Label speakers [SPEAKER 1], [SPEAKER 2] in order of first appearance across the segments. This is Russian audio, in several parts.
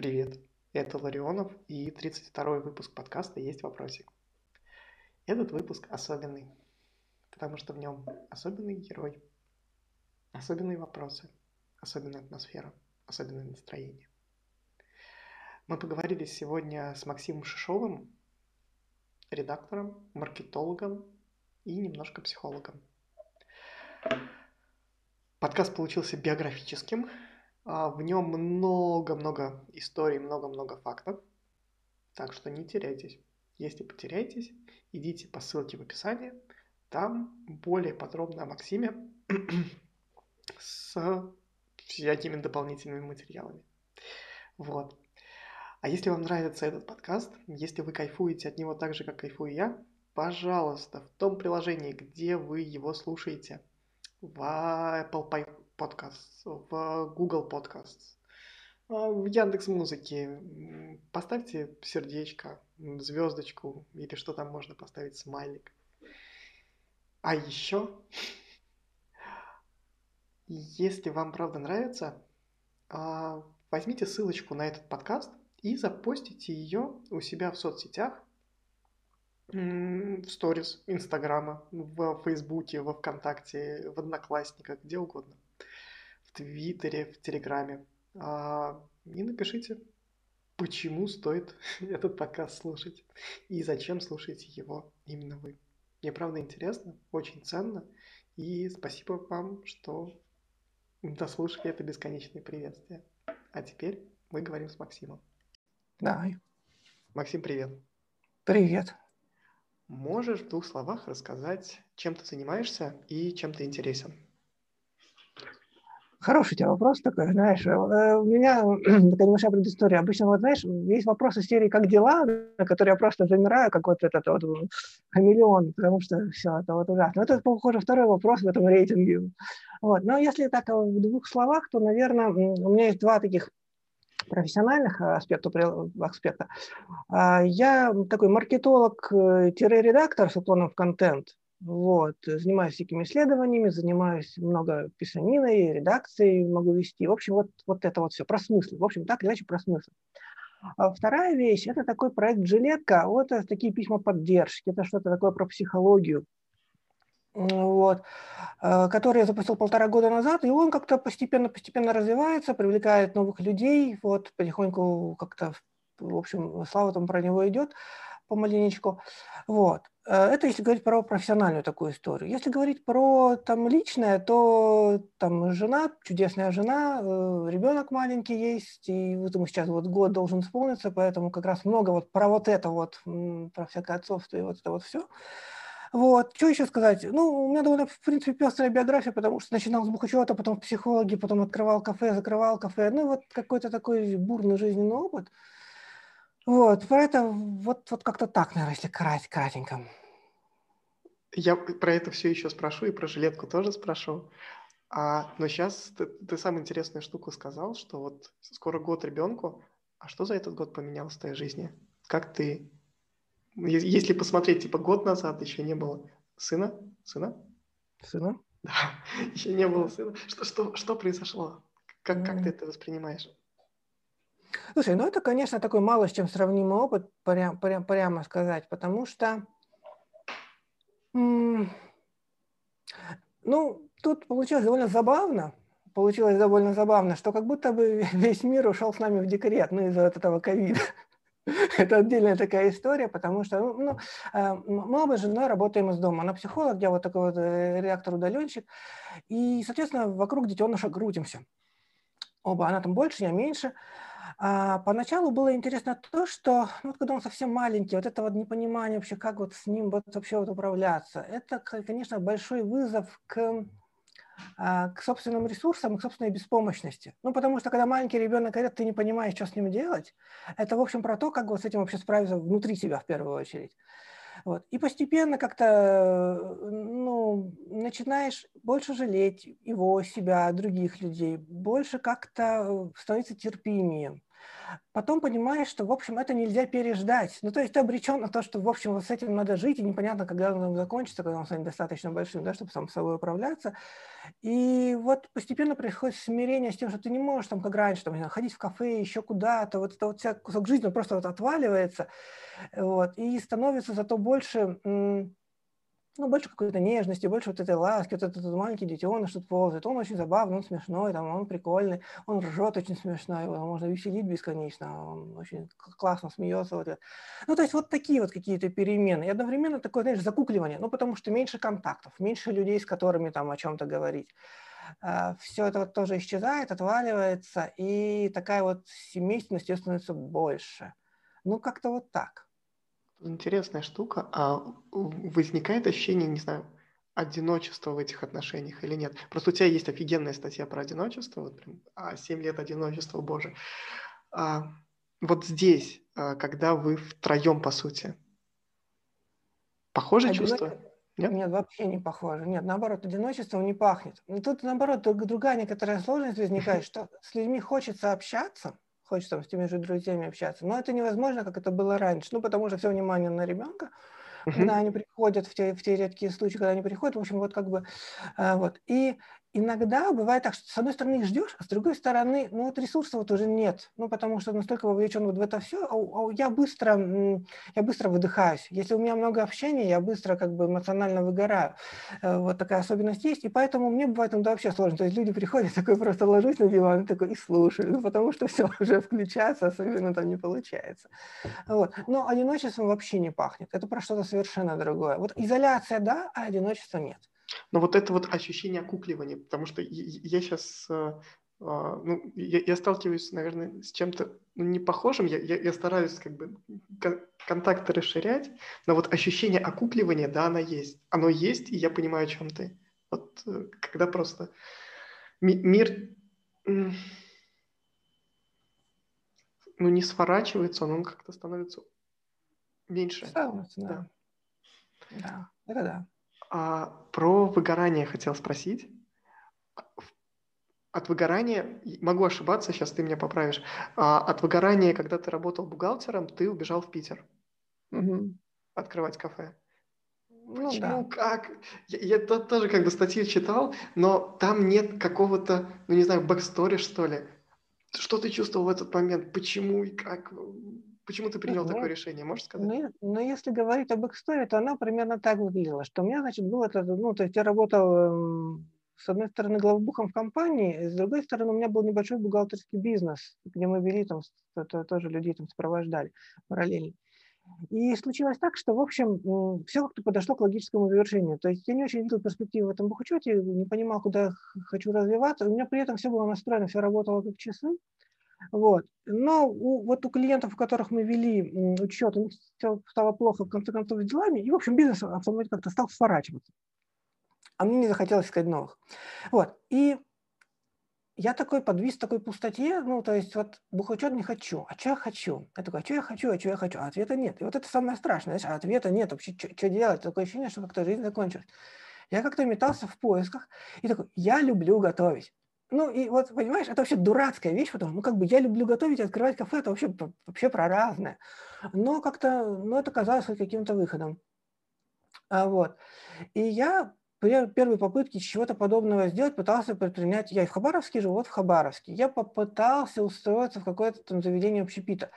[SPEAKER 1] Привет, это Ларионов и 32-й выпуск подкаста «Есть вопросик». Этот выпуск особенный, потому что в нем особенный герой, особенные вопросы, особенная атмосфера, особенное настроение. Мы поговорили сегодня с Максимом Шишовым, редактором, маркетологом и немножко психологом. Подкаст получился биографическим, в нем много-много историй, много-много фактов. Так что не теряйтесь. Если потеряетесь, идите по ссылке в описании. Там более подробно о Максиме с всякими дополнительными материалами. Вот. А если вам нравится этот подкаст, если вы кайфуете от него так же, как кайфую я, пожалуйста, в том приложении, где вы его слушаете, в Apple Podcasts, в Google Podcasts, в Яндекс Музыке, поставьте сердечко, звездочку или что там можно поставить, смайлик. А еще, если вам правда нравится, а, возьмите ссылочку на этот подкаст и запостите ее у себя в соцсетях, в сторис Инстаграма, в Фейсбуке, во Вконтакте, в Одноклассниках, где угодно. В Твиттере, в Телеграме. А, и напишите, почему стоит этот подкаст слушать и зачем слушаете его именно вы. Мне правда интересно, очень ценно. И спасибо вам, что дослушали это бесконечное приветствие. А теперь мы говорим с Максимом.
[SPEAKER 2] Давай.
[SPEAKER 1] Максим, привет.
[SPEAKER 2] Привет.
[SPEAKER 1] Можешь в двух словах рассказать, чем ты занимаешься и чем ты интересен?
[SPEAKER 2] Хороший у тебя вопрос такой, знаешь. Э, у меня такая небольшая предыстория. Обычно, вот, знаешь, есть вопросы серии «Как дела?», на которые я просто замираю, как вот этот вот хамелеон, потому что все, это вот ужасно. Это, похоже, второй вопрос в этом рейтинге. Вот. Но если так э, в двух словах, то, наверное, у меня есть два таких профессиональных аспектов, аспекта. А, я такой маркетолог-редактор э, с уклоном в контент. Вот. Занимаюсь всякими исследованиями, занимаюсь много писаниной, редакцией могу вести. В общем, вот, вот это вот все про смысл. В общем, так или иначе про смысл. А вторая вещь – это такой проект «Жилетка». Вот это такие письма поддержки. Это что-то такое про психологию вот, э, который я запустил полтора года назад, и он как-то постепенно-постепенно развивается, привлекает новых людей, вот, потихоньку как-то, в общем, слава там про него идет помаленечку, вот. Э, это если говорить про профессиональную такую историю. Если говорить про там личное, то там жена, чудесная жена, э, ребенок маленький есть, и вот ему сейчас вот год должен исполниться, поэтому как раз много вот про вот это вот, про всякое отцовство и вот это вот все. Вот. Что еще сказать? Ну, у меня довольно, в принципе, пестрая биография, потому что начинал с бухучета, потом в психологии, потом открывал кафе, закрывал кафе. Ну, вот какой-то такой бурный жизненный опыт. Вот, поэтому вот, вот как-то так, наверное, если крать, кратенько.
[SPEAKER 1] Я про это все еще спрошу, и про жилетку тоже спрошу. А, но сейчас ты, ты самую интересную штуку сказал, что вот скоро год ребенку. А что за этот год поменялось в твоей жизни? Как ты если посмотреть, типа, год назад еще не было сына. Сына?
[SPEAKER 2] Сына?
[SPEAKER 1] Да, еще не было сына. Что, что, что произошло? Как, как ты это воспринимаешь?
[SPEAKER 2] Слушай, ну это, конечно, такой мало с чем сравнимый опыт, прям, прям, прямо сказать, потому что, ну, тут получилось довольно забавно, получилось довольно забавно, что как будто бы весь мир ушел с нами в декрет, ну, из-за этого ковида. Это отдельная такая история, потому что ну, ну э, оба с женой работаем из дома. Она психолог, я вот такой вот э, реактор-удаленщик. И, соответственно, вокруг детеныша крутимся. Оба, она там больше, я меньше. А поначалу было интересно то, что ну, вот когда он совсем маленький, вот это вот непонимание вообще, как вот с ним вот вообще вот управляться, это, конечно, большой вызов к а, к собственным ресурсам и к собственной беспомощности. Ну, потому что когда маленький ребенок говорит, ты не понимаешь, что с ним делать, это, в общем, про то, как вот с этим вообще справиться внутри себя в первую очередь. Вот. И постепенно как-то ну, начинаешь больше жалеть его, себя, других людей, больше как-то становиться терпимее. Потом понимаешь, что, в общем, это нельзя переждать. Ну, то есть ты обречен на то, что, в общем, вот с этим надо жить, и непонятно, когда он закончится, когда он станет достаточно большим, да, чтобы сам собой управляться. И вот постепенно происходит смирение с тем, что ты не можешь, там, как раньше, там, ходить в кафе, еще куда-то, вот это вот вся кусок жизни просто вот отваливается, вот, и становится зато больше ну, больше какой-то нежности, больше вот этой ласки, вот этот, маленький детеныш тут ползает, он очень забавный, он смешной, там, он прикольный, он ржет очень смешно, его можно веселить бесконечно, он очень классно смеется. Вот ну, то есть вот такие вот какие-то перемены. И одновременно такое, знаешь, закукливание, ну, потому что меньше контактов, меньше людей, с которыми там о чем-то говорить. А, Все это вот тоже исчезает, отваливается, и такая вот семейственность становится больше. Ну, как-то вот так.
[SPEAKER 1] Интересная штука. А возникает ощущение, не знаю, одиночества в этих отношениях или нет? Просто у тебя есть офигенная статья про одиночество, вот прям, а, 7 лет одиночества, боже. А, вот здесь, а, когда вы втроем, по сути, похоже чувство?
[SPEAKER 2] Нет? Нет, вообще не похоже. Нет, наоборот, одиночеством не пахнет. Тут, наоборот, другая некоторая сложность возникает, что с людьми хочется общаться, хочется с теми же друзьями общаться. Но это невозможно, как это было раньше. Ну, потому что все внимание на ребенка, uh-huh. когда они приходят, в те, в те редкие случаи, когда они приходят, в общем, вот как бы, э, вот. И иногда бывает так, что с одной стороны их ждешь, а с другой стороны, ну вот ресурсов вот уже нет, ну потому что настолько вовлечен вот в это все, а, а я быстро, я быстро выдыхаюсь. Если у меня много общения, я быстро как бы эмоционально выгораю. Э, вот такая особенность есть, и поэтому мне бывает иногда вообще сложно. То есть люди приходят, такой просто ложусь на диван, такой и слушаю, ну, потому что все уже включается, особенно там не получается. Вот. Но одиночеством вообще не пахнет. Это про что-то совершенно другое. Вот изоляция, да, а одиночества нет.
[SPEAKER 1] Но вот это вот ощущение окукливания, потому что я сейчас, э, а, ну, я, я сталкиваюсь, наверное, с чем-то ну, не похожим, я, я, я стараюсь как бы контакты расширять, но вот ощущение окукливания, да, оно есть. Оно есть, и я понимаю, о чем ты. Вот э, когда просто мир, ну, не сворачивается, он, он как-то становится меньше.
[SPEAKER 2] Становится, да. Да, да это да.
[SPEAKER 1] А, про выгорание хотел спросить. От выгорания, могу ошибаться, сейчас ты меня поправишь, а, от выгорания, когда ты работал бухгалтером, ты убежал в Питер
[SPEAKER 2] угу.
[SPEAKER 1] открывать кафе.
[SPEAKER 2] Ну,
[SPEAKER 1] Почему,
[SPEAKER 2] да.
[SPEAKER 1] как? Я, я тоже как бы статью читал, но там нет какого-то, ну не знаю, backstory, что ли. Что ты чувствовал в этот момент? Почему и как? Почему ты принял ну, такое решение, можешь сказать?
[SPEAKER 2] Ну, ну, если говорить об истории, то она примерно так выглядела, что у меня, значит, было это, ну, то есть я работал эм, с одной стороны главбухом в компании, с другой стороны у меня был небольшой бухгалтерский бизнес, где мы вели там, тоже людей там сопровождали параллельно. И случилось так, что, в общем, все как-то подошло к логическому завершению. То есть я не очень видел перспективы в этом бухучете, не понимал, куда хочу развиваться. У меня при этом все было настроено, все работало как часы. Вот. Но у, вот у клиентов, у которых мы вели учет, у них все стало плохо, в конце концов, с делами, и, в общем, бизнес автоматически как-то стал сворачиваться. А мне не захотелось искать новых. Вот. И я такой подвис такой пустоте, ну, то есть вот бухучет не хочу, а что я хочу? Я такой, а что я хочу, а что я хочу? А ответа нет. И вот это самое страшное, знаешь, а ответа нет, вообще что делать? Такое ощущение, что как-то жизнь закончилась. Я как-то метался в поисках и такой, я люблю готовить. Ну и вот, понимаешь, это вообще дурацкая вещь, потому ну как бы я люблю готовить открывать кафе, это вообще, вообще про разное. Но как-то, ну это казалось каким-то выходом. А, вот. И я при первой попытке чего-то подобного сделать пытался предпринять, я и в Хабаровске живу, вот в Хабаровске, я попытался устроиться в какое-то там заведение общепита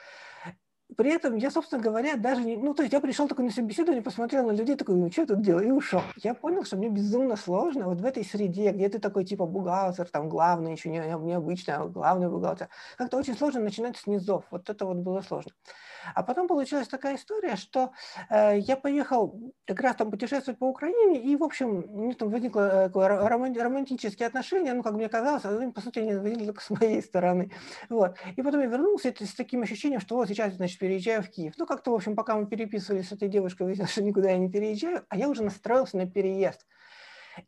[SPEAKER 2] при этом я, собственно говоря, даже не... Ну, то есть я пришел такой на собеседование, посмотрел на людей, такой, ну, что я тут делаю, и ушел. Я понял, что мне безумно сложно вот в этой среде, где ты такой, типа, бухгалтер, там, главный, еще не, необычный, а главный бухгалтер. Как-то очень сложно начинать с низов. Вот это вот было сложно. А потом получилась такая история, что э, я поехал как раз там путешествовать по Украине, и, в общем, у меня там возникло такое романтические отношения, ну, как мне казалось, они, по сути, они возникли только с моей стороны. Вот. И потом я вернулся это, с таким ощущением, что вот сейчас, значит, переезжаю в Киев. Ну, как-то, в общем, пока мы переписывались с этой девушкой, выяснилось, что никуда я не переезжаю, а я уже настроился на переезд.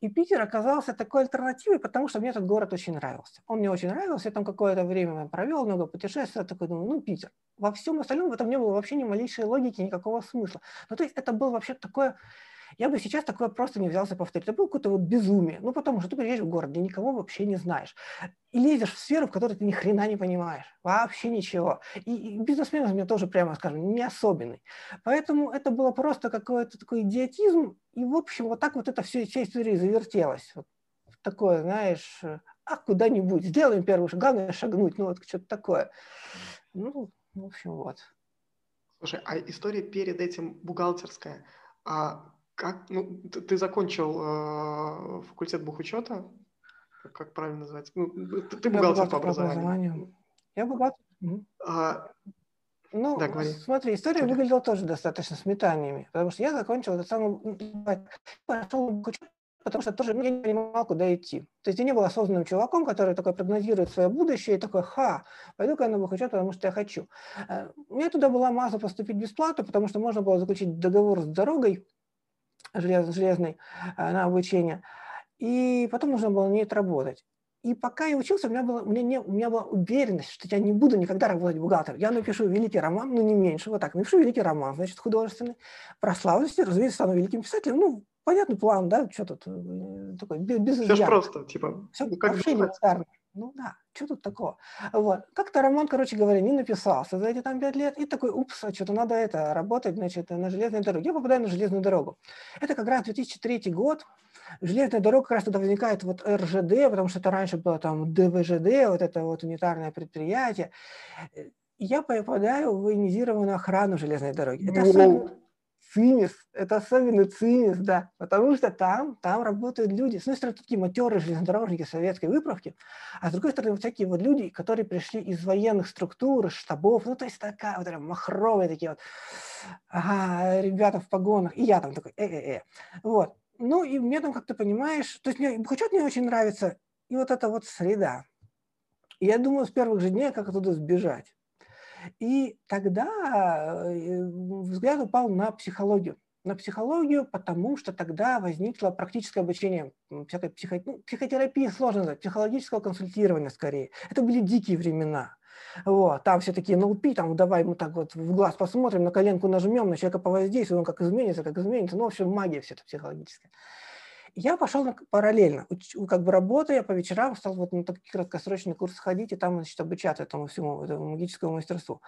[SPEAKER 2] И Питер оказался такой альтернативой, потому что мне этот город очень нравился. Он мне очень нравился, я там какое-то время провел, много путешествий, такой думаю, ну, Питер. Во всем остальном в этом не было вообще ни малейшей логики, никакого смысла. Ну, то есть это было вообще такое я бы сейчас такое просто не взялся повторить. Это было какое-то вот безумие. Ну, потому что ты приезжаешь в город, где никого вообще не знаешь. И лезешь в сферу, в которой ты ни хрена не понимаешь. Вообще ничего. И, и бизнесмен у меня тоже, прямо скажем, не особенный. Поэтому это было просто какой-то такой идиотизм. И, в общем, вот так вот это все, вся история завертелась. Вот такое, знаешь, а куда-нибудь, сделаем первый шаг, главное шагнуть, ну вот что-то такое. Ну, в общем, вот.
[SPEAKER 1] Слушай, а история перед этим бухгалтерская, а как, ну, ты, закончил э, факультет бухучета, как, правильно называется? Ну, ты, ты бухгалтер, бухгалтер по образованию. образованию.
[SPEAKER 2] Я бухгалтер. А, ну, да, говори. смотри, история Sorry. выглядела тоже достаточно с метаниями, потому что я закончил этот самый, пошел бухучет потому что тоже ну, я не понимал, куда идти. То есть я не был осознанным чуваком, который такой прогнозирует свое будущее и такой, ха, пойду-ка я на бухучет, потому что я хочу. Э, у меня туда была масса поступить бесплатно, потому что можно было заключить договор с дорогой желез, железной э, на обучение, и потом нужно было не отработать. И пока я учился, у меня, было, у, меня не, у меня была уверенность, что я не буду никогда работать бухгалтером. Я напишу великий роман, ну не меньше, вот так, напишу великий роман, значит, художественный, прославлюсь, разумеется, стану великим писателем, ну, понятный план, да, что тут э, такой, без, без
[SPEAKER 1] Все же просто, типа,
[SPEAKER 2] Все ну, как вообще элементарно. Ну да, что тут такого? Вот. Как-то роман, короче говоря, не написался за эти там пять лет, и такой, упс, а что-то надо это, работать, значит, на железной дороге. Я попадаю на железную дорогу. Это как раз 2003 год, железная дорога как раз тогда возникает вот РЖД, потому что это раньше было там ДВЖД, вот это вот унитарное предприятие. Я попадаю в военизированную охрану железной дороги. Это особенно цимис, это особенный цимис, да, потому что там, там работают люди, с одной стороны, такие матерые железнодорожники советской выправки, а с другой стороны, всякие вот люди, которые пришли из военных структур, штабов, ну, то есть такая вот махровые такие вот, ага, ребята в погонах, и я там такой, э-э-э, вот. Ну, и мне там, как ты понимаешь, то есть мне Бухачет мне очень нравится, и вот эта вот среда. И я думаю, с первых же дней, как оттуда сбежать. И тогда э, взгляд упал на психологию. На психологию, потому что тогда возникло практическое обучение всякой психо... ну, психотерапии, сложно назвать, психологического консультирования скорее. Это были дикие времена. Вот, там все такие НЛП, там давай мы так вот в глаз посмотрим, на коленку нажмем, на человека повоздействуем, как изменится, как изменится. Ну, в общем, магия все это психологическая я пошел на, параллельно, как бы работая по вечерам, стал вот на такие краткосрочные курсы ходить и там, значит, обучаться этому всему, этому магическому мастерству.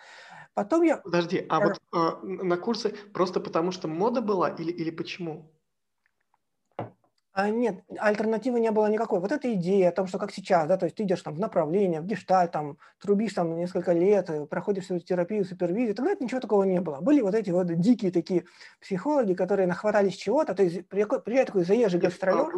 [SPEAKER 2] Потом я...
[SPEAKER 1] Подожди, а вот э, на курсы просто потому, что мода была или, или почему?
[SPEAKER 2] А, нет, альтернативы не было никакой. Вот эта идея о том, что как сейчас, да, то есть ты идешь там в направление, в гештальт, там, трубишь там несколько лет, э, проходишь всю терапию, супервизию, тогда ничего такого не было. Были вот эти вот дикие такие психологи, которые нахватались чего-то, то есть приезжает такой заезжий гастролер.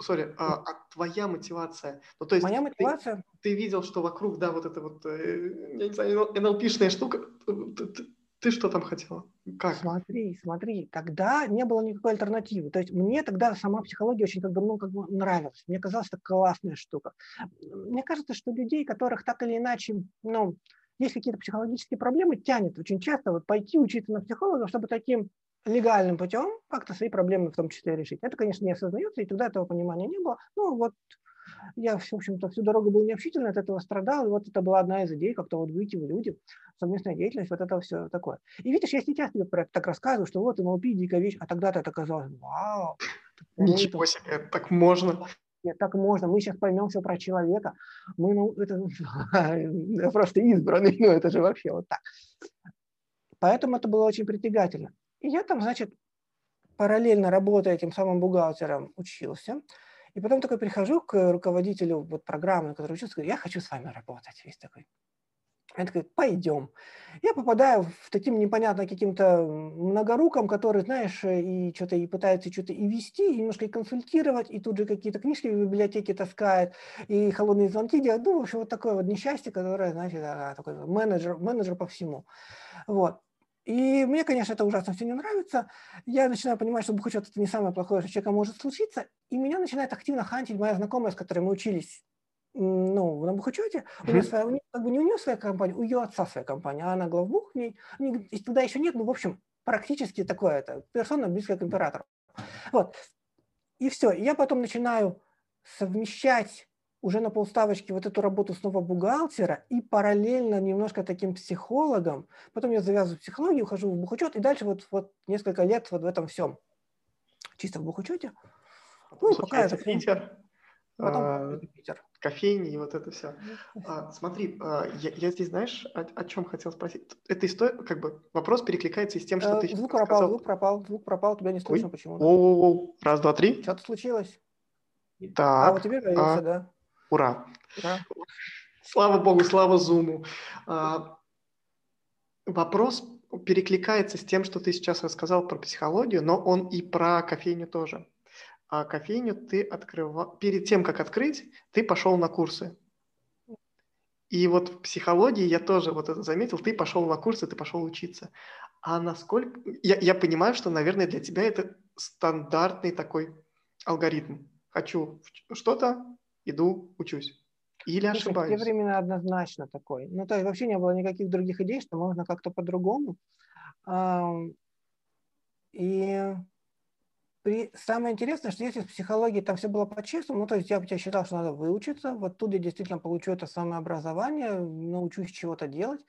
[SPEAKER 1] Сори, а, а, а твоя мотивация? Ну, то есть
[SPEAKER 2] Моя мотивация?
[SPEAKER 1] Ты, видел, что вокруг, да, вот эта вот, э, я не знаю, НЛПшная штука, ты что там хотела? Как?
[SPEAKER 2] Смотри, смотри, тогда не было никакой альтернативы. То есть мне тогда сама психология очень как бы, ну, как бы нравилась. Мне казалось, это классная штука. Мне кажется, что людей, которых так или иначе, ну, есть какие-то психологические проблемы, тянет очень часто вот пойти учиться на психолога, чтобы таким легальным путем как-то свои проблемы в том числе решить. Это, конечно, не осознается, и тогда этого понимания не было. Ну, вот я, в общем-то, всю дорогу был необщительный, от этого страдал, и вот это была одна из идей, как-то вот выйти в люди, совместная деятельность, вот это все такое. И видишь, я сейчас тебе про это так рассказываю, что вот НЛП дикая вещь, а тогда-то это казалось, вау.
[SPEAKER 1] Ничего себе, так можно.
[SPEAKER 2] Нет, так можно. Мы сейчас поймем все про человека. Мы, ну, это просто избранный, ну, это же вообще вот так. Поэтому это было очень притягательно. И я там, значит, параллельно работая этим самым бухгалтером, учился. И потом такой прихожу к руководителю вот программы, на которой учился, говорю, я хочу с вами работать. Весь такой. Я такой, пойдем. Я попадаю в таким непонятно каким-то многоруком, который, знаешь, и что-то и пытается что-то и вести, и немножко и консультировать, и тут же какие-то книжки в библиотеке таскает, и холодные звонки делает. Ну, в общем, вот такое вот несчастье, которое, значит, такой менеджер, менеджер по всему. Вот. И мне, конечно, это ужасно все не нравится. Я начинаю понимать, что бухучет – это не самое плохое, что человека может случиться. И меня начинает активно хантить моя знакомая, с которой мы учились ну, на бухучете. У нее своя, у нее, как бы не у нее своя компания, у ее отца своя компания, а она главбух в ней. И туда еще нет, ну, в общем, практически такое это персона близкая к императору. Вот. И все. И я потом начинаю совмещать уже на полставочки вот эту работу снова бухгалтера и параллельно немножко таким психологом. Потом я завязываю психологию, ухожу в бухучет, и дальше вот, вот несколько лет вот в этом всем. чисто в бухучете.
[SPEAKER 1] Ну, пока это Питер. Потом а, Питер. Кофейни и вот это все. А, смотри, а, я, я здесь, знаешь, о, о чем хотел спросить? Это история, как бы вопрос перекликается с тем, что а, ты
[SPEAKER 2] Звук пропал, сказал. звук пропал, звук пропал, тебя не слышно почему-то.
[SPEAKER 1] Раз, два, три.
[SPEAKER 2] Что-то случилось.
[SPEAKER 1] Так.
[SPEAKER 2] А у тебя появился, а, да.
[SPEAKER 1] Ура. Ура. Слава богу, слава Зуму. А, вопрос перекликается с тем, что ты сейчас рассказал про психологию, но он и про кофейню тоже. А кофейню ты открывал... Перед тем, как открыть, ты пошел на курсы. И вот в психологии я тоже вот это заметил, ты пошел на курсы, ты пошел учиться. А насколько... Я, я понимаю, что, наверное, для тебя это стандартный такой алгоритм. Хочу что-то, иду, учусь. Или Слушай, ошибаюсь?
[SPEAKER 2] В те времена однозначно такой. Ну, то есть вообще не было никаких других идей, что можно как-то по-другому. И при... самое интересное, что если в психологии там все было по-честному, ну, то есть я, я считал, что надо выучиться, вот тут я действительно получу это самообразование, научусь чего-то делать,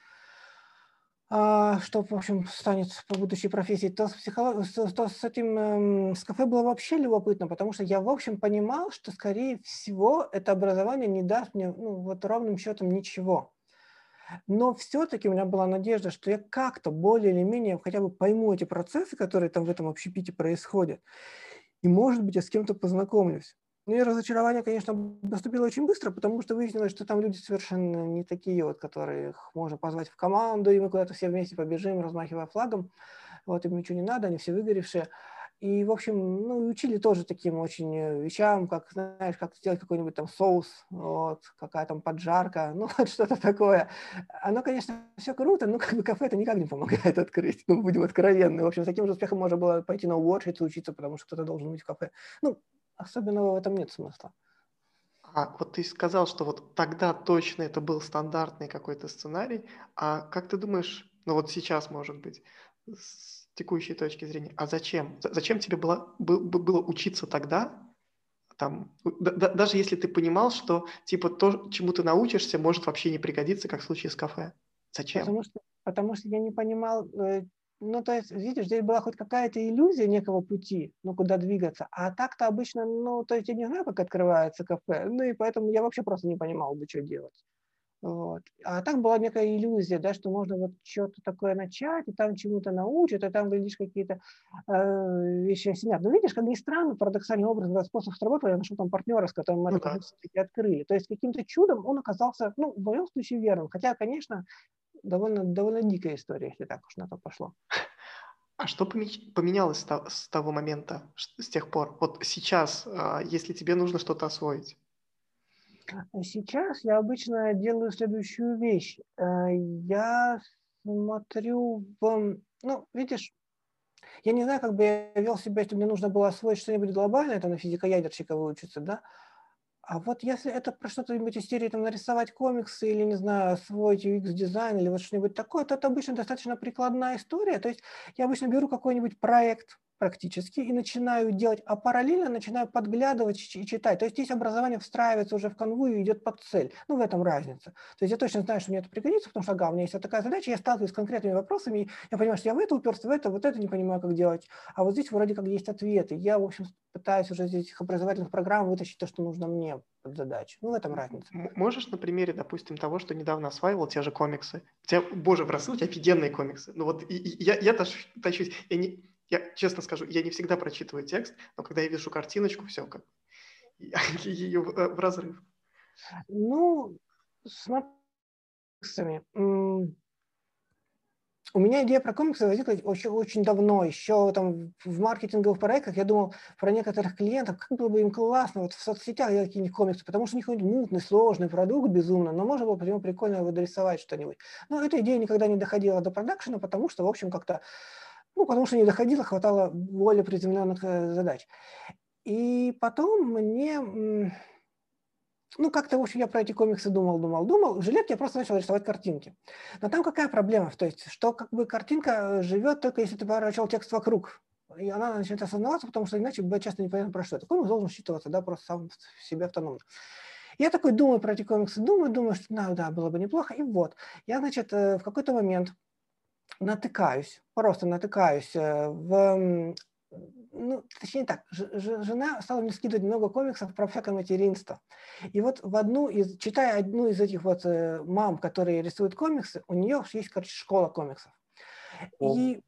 [SPEAKER 2] что, в общем, станет по будущей профессии, то с, психолог... то с этим эм, с кафе было вообще любопытно, потому что я, в общем, понимал, что, скорее всего, это образование не даст мне, ну, вот ровным счетом ничего. Но все-таки у меня была надежда, что я как-то более или менее хотя бы пойму эти процессы, которые там в этом общепите происходят. И, может быть, я с кем-то познакомлюсь. Ну и разочарование, конечно, наступило очень быстро, потому что выяснилось, что там люди совершенно не такие, вот, которых можно позвать в команду, и мы куда-то все вместе побежим, размахивая флагом. Вот им ничего не надо, они все выгоревшие. И, в общем, ну, учили тоже таким очень э, вещам, как, знаешь, как сделать какой-нибудь там соус, вот, какая там поджарка, ну, вот что-то такое. Оно, конечно, все круто, но как бы кафе это никак не помогает открыть, ну, будем откровенны. В общем, с таким же успехом можно было пойти на уборщицу учиться, потому что кто-то должен быть в кафе. Ну, особенного в этом нет смысла.
[SPEAKER 1] А вот ты сказал, что вот тогда точно это был стандартный какой-то сценарий, а как ты думаешь, ну вот сейчас, может быть, текущей точки зрения. А зачем? Зачем тебе было, было учиться тогда? Там, да, даже если ты понимал, что типа то, чему ты научишься, может вообще не пригодиться, как в случае с кафе. Зачем?
[SPEAKER 2] Потому что, потому что я не понимал, э, ну, то есть, видишь, здесь была хоть какая-то иллюзия некого пути, ну, куда двигаться, а так-то обычно, ну, то есть, я не знаю, как открывается кафе, ну, и поэтому я вообще просто не понимал бы, что делать. Вот. А так была некая иллюзия, да, что можно вот что-то такое начать, и там чему-то научат, и там, глядишь, какие-то э, вещи осенят. Но видишь, как ни странно, парадоксальный образ, этот способ сработал, я нашел там партнера, с которым мы ну, это все-таки открыли. То есть каким-то чудом он оказался, ну, в моем случае верным. Хотя, конечно, довольно, довольно дикая история, если так уж на то пошло.
[SPEAKER 1] А что поменялось с того момента, с тех пор? Вот сейчас, а, если тебе нужно что-то освоить,
[SPEAKER 2] Сейчас я обычно делаю следующую вещь. Э, я смотрю в... Ну, видишь, я не знаю, как бы я вел себя, если мне нужно было освоить что-нибудь глобальное, это на физико-ядерщика выучиться, да, а вот если это про что-то-нибудь из серии там, нарисовать комиксы или, не знаю, освоить UX-дизайн или вот что-нибудь такое, то это обычно достаточно прикладная история. То есть я обычно беру какой-нибудь проект, практически и начинаю делать, а параллельно начинаю подглядывать и читать. То есть здесь образование встраивается уже в канву и идет под цель. Ну, в этом разница. То есть я точно знаю, что мне это пригодится, потому что, ага, у меня есть такая задача, я сталкиваюсь с конкретными вопросами, и я понимаю, что я в это уперся, в это, вот это не понимаю, как делать. А вот здесь вроде как есть ответы. Я, в общем, пытаюсь уже из этих образовательных программ вытащить то, что нужно мне под задачу. Ну, в этом разница.
[SPEAKER 1] Можешь на примере, допустим, того, что недавно осваивал те же комиксы? У тебя, боже, в рассылке офигенные комиксы. Ну вот и, и, я, я тащусь, я не, я честно скажу, я не всегда прочитываю текст, но когда я вижу картиночку, все, как ее э, в разрыв.
[SPEAKER 2] Ну, смотри, у меня идея про комиксы возникла очень, очень давно, еще там в маркетинговых проектах я думал про некоторых клиентов, как было бы им классно вот в соцсетях делать какие-нибудь комиксы, потому что у них какой-нибудь мутный, сложный продукт безумно, но можно было по нему прикольно выдорисовать что-нибудь. Но эта идея никогда не доходила до продакшена, потому что, в общем, как-то ну, потому что не доходило, хватало более приземленных э, задач. И потом мне, ну, как-то, в общем, я про эти комиксы думал, думал, думал. В я просто начал рисовать картинки. Но там какая проблема? То есть, что как бы картинка э, живет только если ты поворачивал текст вокруг. И она начинает осознаваться, потому что иначе будет часто непонятно про что. Это комикс должен считываться, да, просто сам в себе автономно. Я такой думаю про эти комиксы, думаю, думаю, что ну, да, было бы неплохо. И вот, я, значит, э, в какой-то момент натыкаюсь, просто натыкаюсь э, в ну, точнее так, жена стала мне скидывать много комиксов про всякое материнство. И вот в одну из, читая одну из этих вот э, мам, которые рисуют комиксы, у нее есть, короче, школа комиксов. О. И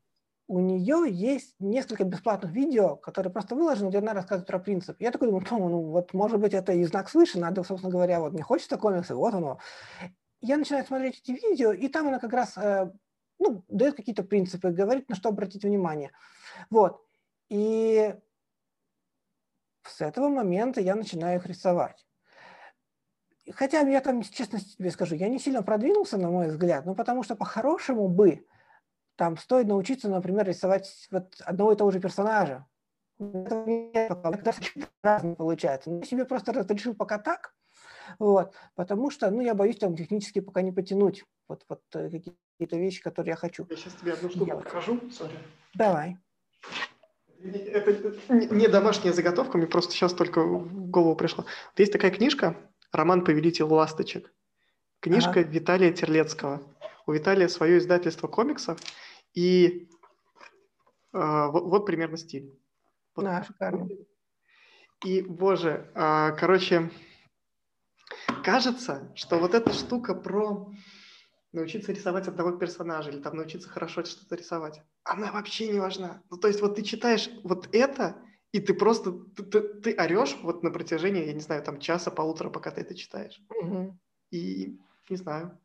[SPEAKER 2] у нее есть несколько бесплатных видео, которые просто выложены, где она рассказывает про принцип. Я такой думаю, ну, ну вот может быть это и знак свыше, надо, собственно говоря, вот мне хочется комиксы, вот оно. Я начинаю смотреть эти видео, и там она как раз э, ну, дает какие-то принципы, говорит, на что обратить внимание. Вот. И с этого момента я начинаю их рисовать. Хотя я там, честно тебе скажу, я не сильно продвинулся, на мой взгляд, но потому что по-хорошему бы там стоит научиться, например, рисовать вот одного и того же персонажа. Это получается. Но я себе просто разрешил пока так, вот, потому что, ну, я боюсь там технически пока не потянуть вот, вот э, какие-то вещи, которые я хочу.
[SPEAKER 1] Я сейчас тебе одну штуку покажу, sorry.
[SPEAKER 2] Давай.
[SPEAKER 1] Это не домашняя заготовка, мне просто сейчас только в голову пришло. Есть такая книжка «Роман «Повелитель ласточек». Книжка ага. Виталия Терлецкого. У Виталия свое издательство комиксов, и э, вот, вот примерно стиль.
[SPEAKER 2] Вот. Да, шикарно.
[SPEAKER 1] И, боже, э, короче, кажется, что вот эта штука про научиться рисовать одного персонажа или там научиться хорошо что-то рисовать, она вообще не важна. Ну, то есть вот ты читаешь вот это, и ты просто, ты, ты, ты орешь вот на протяжении, я не знаю, там часа, полутора, пока ты это читаешь. Угу. И не знаю.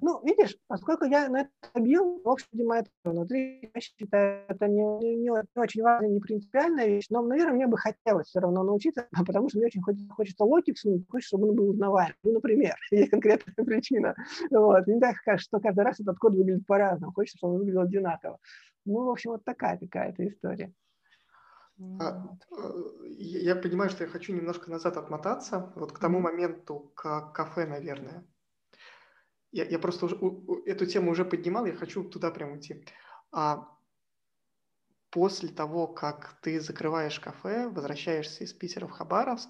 [SPEAKER 2] Ну, видишь, поскольку я на это бил, в общем, это внутри, я считаю, это не, не, не очень важная, не принципиальная вещь, но, наверное, мне бы хотелось все равно научиться, потому что мне очень хочется, хочется всунуть, хочется, чтобы он был узнаваем. Ну, например, есть конкретная причина. Вот. Не так, что каждый раз этот код выглядит по-разному, хочется, чтобы он выглядел одинаково. Ну, в общем, вот такая какая-то история.
[SPEAKER 1] А, э, я понимаю, что я хочу немножко назад отмотаться, вот к тому моменту, к кафе, наверное я, я просто уже, у, эту тему уже поднимал, я хочу туда прям уйти. А после того, как ты закрываешь кафе, возвращаешься из Питера в Хабаровск,